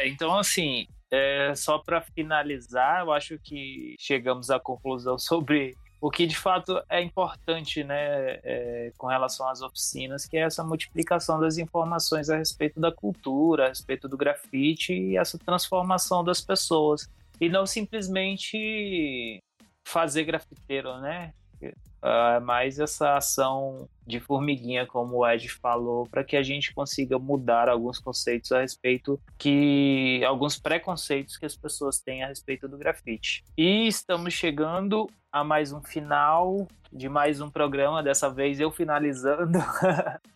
Então assim, é, só para finalizar, eu acho que chegamos à conclusão sobre o que de fato é importante, né, é, com relação às oficinas, que é essa multiplicação das informações a respeito da cultura, a respeito do grafite e essa transformação das pessoas. E não simplesmente fazer grafiteiro, né? uh, mais essa ação de formiguinha, como o Ed falou, para que a gente consiga mudar alguns conceitos a respeito que alguns preconceitos que as pessoas têm a respeito do grafite. E estamos chegando a mais um final de mais um programa, dessa vez eu finalizando.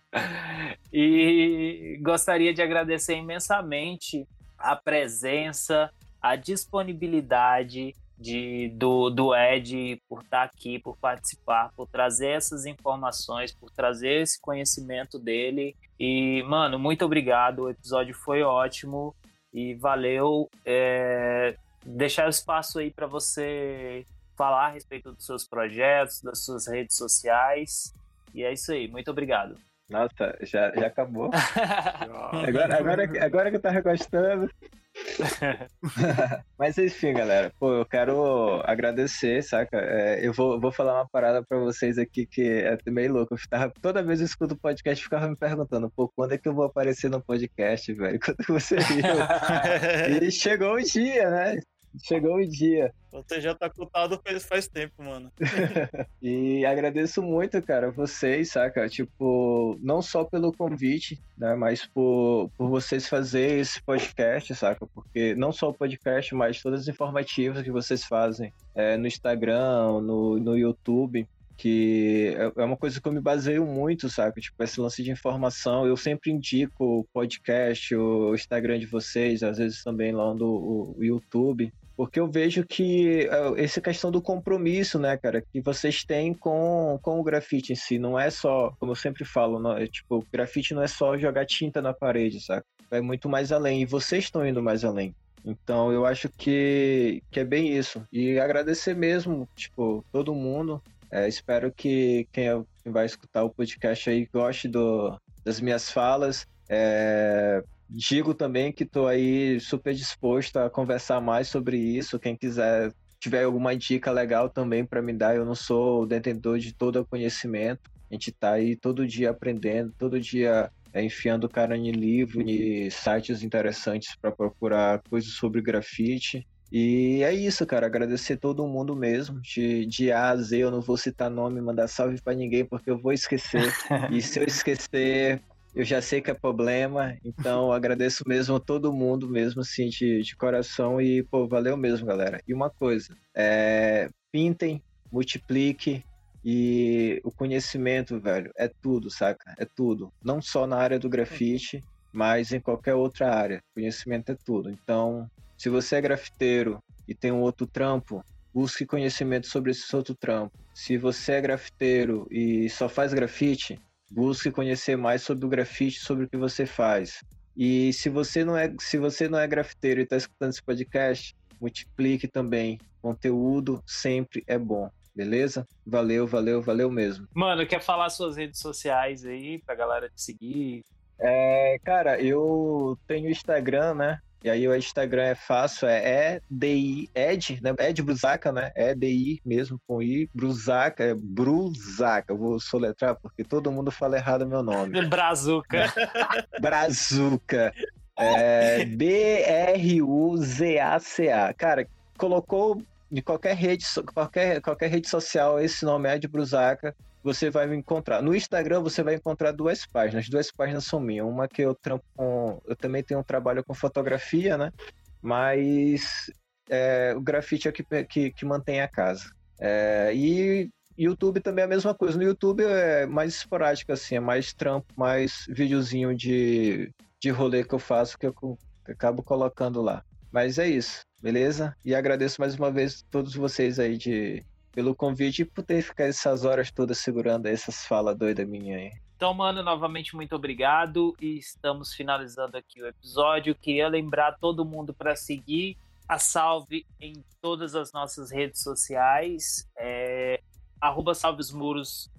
e gostaria de agradecer imensamente a presença, a disponibilidade de, do, do Ed por estar aqui, por participar, por trazer essas informações, por trazer esse conhecimento dele. E, mano, muito obrigado. O episódio foi ótimo e valeu. É, deixar o espaço aí para você falar a respeito dos seus projetos, das suas redes sociais. E é isso aí. Muito obrigado. Nossa, já, já acabou. agora, agora, agora que eu tava gostando. Mas enfim, galera, pô, eu quero agradecer, saca? É, eu vou, vou falar uma parada pra vocês aqui que é meio louco. Eu toda vez eu escuto o podcast, ficava me perguntando, pô, quando é que eu vou aparecer no podcast, velho? Quando você viu? e chegou o dia, né? Chegou o dia. Você já tá cotado faz, faz tempo, mano. e agradeço muito, cara, vocês, saca? Tipo, não só pelo convite, né? Mas por, por vocês fazerem esse podcast, saca? Porque não só o podcast, mas todas as informativas que vocês fazem é, no Instagram, no, no YouTube que é, é uma coisa que eu me baseio muito, sabe? Tipo, esse lance de informação. Eu sempre indico o podcast, o Instagram de vocês, às vezes também lá no YouTube, porque eu vejo que é, essa questão do compromisso, né, cara, que vocês têm com, com o grafite em si, não é só, como eu sempre falo, não, é, tipo, grafite não é só jogar tinta na parede, sabe? Vai muito mais além, e vocês estão indo mais além. Então eu acho que, que é bem isso. E agradecer mesmo, tipo, todo mundo. É, espero que quem vai escutar o podcast aí goste do, das minhas falas. É, Digo também que estou aí super disposto a conversar mais sobre isso. Quem quiser tiver alguma dica legal também para me dar, eu não sou o detentor de todo o conhecimento. A gente está aí todo dia aprendendo, todo dia é, enfiando cara em livro, em sites interessantes para procurar coisas sobre grafite. E é isso, cara. Agradecer todo mundo mesmo. De, de A a Z, eu não vou citar nome, mandar salve para ninguém, porque eu vou esquecer. e se eu esquecer, eu já sei que é problema, então agradeço mesmo a todo mundo, mesmo assim, de, de coração, e, pô, valeu mesmo, galera. E uma coisa, é, pintem, multiplique E o conhecimento, velho, é tudo, saca? É tudo. Não só na área do grafite, mas em qualquer outra área. Conhecimento é tudo. Então, se você é grafiteiro e tem um outro trampo, busque conhecimento sobre esse outro trampo. Se você é grafiteiro e só faz grafite, busque conhecer mais sobre o grafite, sobre o que você faz. E se você não é, se você não é grafiteiro e está escutando esse podcast, multiplique também. Conteúdo sempre é bom. Beleza? Valeu, valeu, valeu mesmo. Mano, quer falar suas redes sociais aí pra galera te seguir? É, cara, eu tenho Instagram, né? E aí o Instagram é fácil, é EDI, Ed, né? Ed Brusaca, né? EDI mesmo, com I, Brusaca, é Brusaca. Eu vou soletrar porque todo mundo fala errado meu nome. Brazuca. Brazuca. É, B-R-U-Z-A-C-A. Cara, colocou de qualquer rede, qualquer, qualquer rede social esse nome é de Brusaca, você vai me encontrar. No Instagram você vai encontrar duas páginas. Duas páginas são minhas. Uma que eu trampo com. Eu também tenho um trabalho com fotografia, né? Mas é, o grafite é que, que, que mantém a casa. É, e YouTube também é a mesma coisa. No YouTube é mais esporádico, assim, é mais trampo, mais videozinho de, de rolê que eu faço que eu, que eu acabo colocando lá. Mas é isso, beleza? E agradeço mais uma vez todos vocês aí de, pelo convite e por ter ficado essas horas todas segurando essas falas doidas minhas aí. Então, mano, novamente muito obrigado e estamos finalizando aqui o episódio. Queria lembrar todo mundo para seguir a Salve em todas as nossas redes sociais. É, arroba Salve os Muros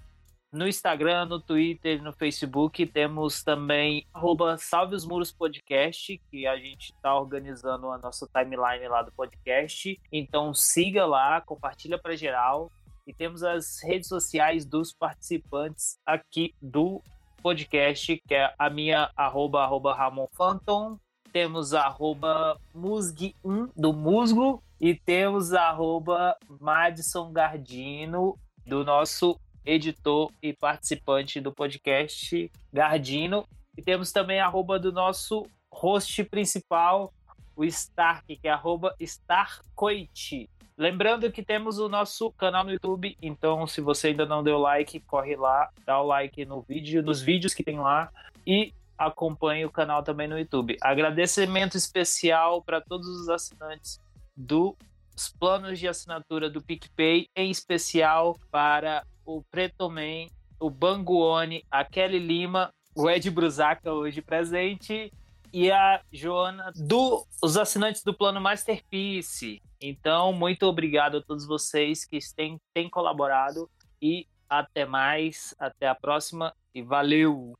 no Instagram, no Twitter, no Facebook. Temos também arroba Salve os Muros Podcast, que a gente está organizando a nossa timeline lá do podcast. Então siga lá, compartilha para geral. E temos as redes sociais dos participantes aqui do podcast, que é a minha arroba, arroba Ramon Phantom. Temos arroba Musg1 do Musgo e temos arroba Madison Gardino do nosso editor e participante do podcast Gardino. E temos também arroba do nosso host principal, o Stark, que é arroba Starcoit. Lembrando que temos o nosso canal no YouTube, então se você ainda não deu like, corre lá, dá o like no vídeo, nos vídeos que tem lá e acompanhe o canal também no YouTube. Agradecimento especial para todos os assinantes dos planos de assinatura do PicPay, em especial para o Preto Man, o Banguone, a Kelly Lima, o Ed Brusaca hoje presente e a Joana do, assinantes do plano Masterpiece. Então, muito obrigado a todos vocês que têm, têm colaborado e até mais, até a próxima e valeu!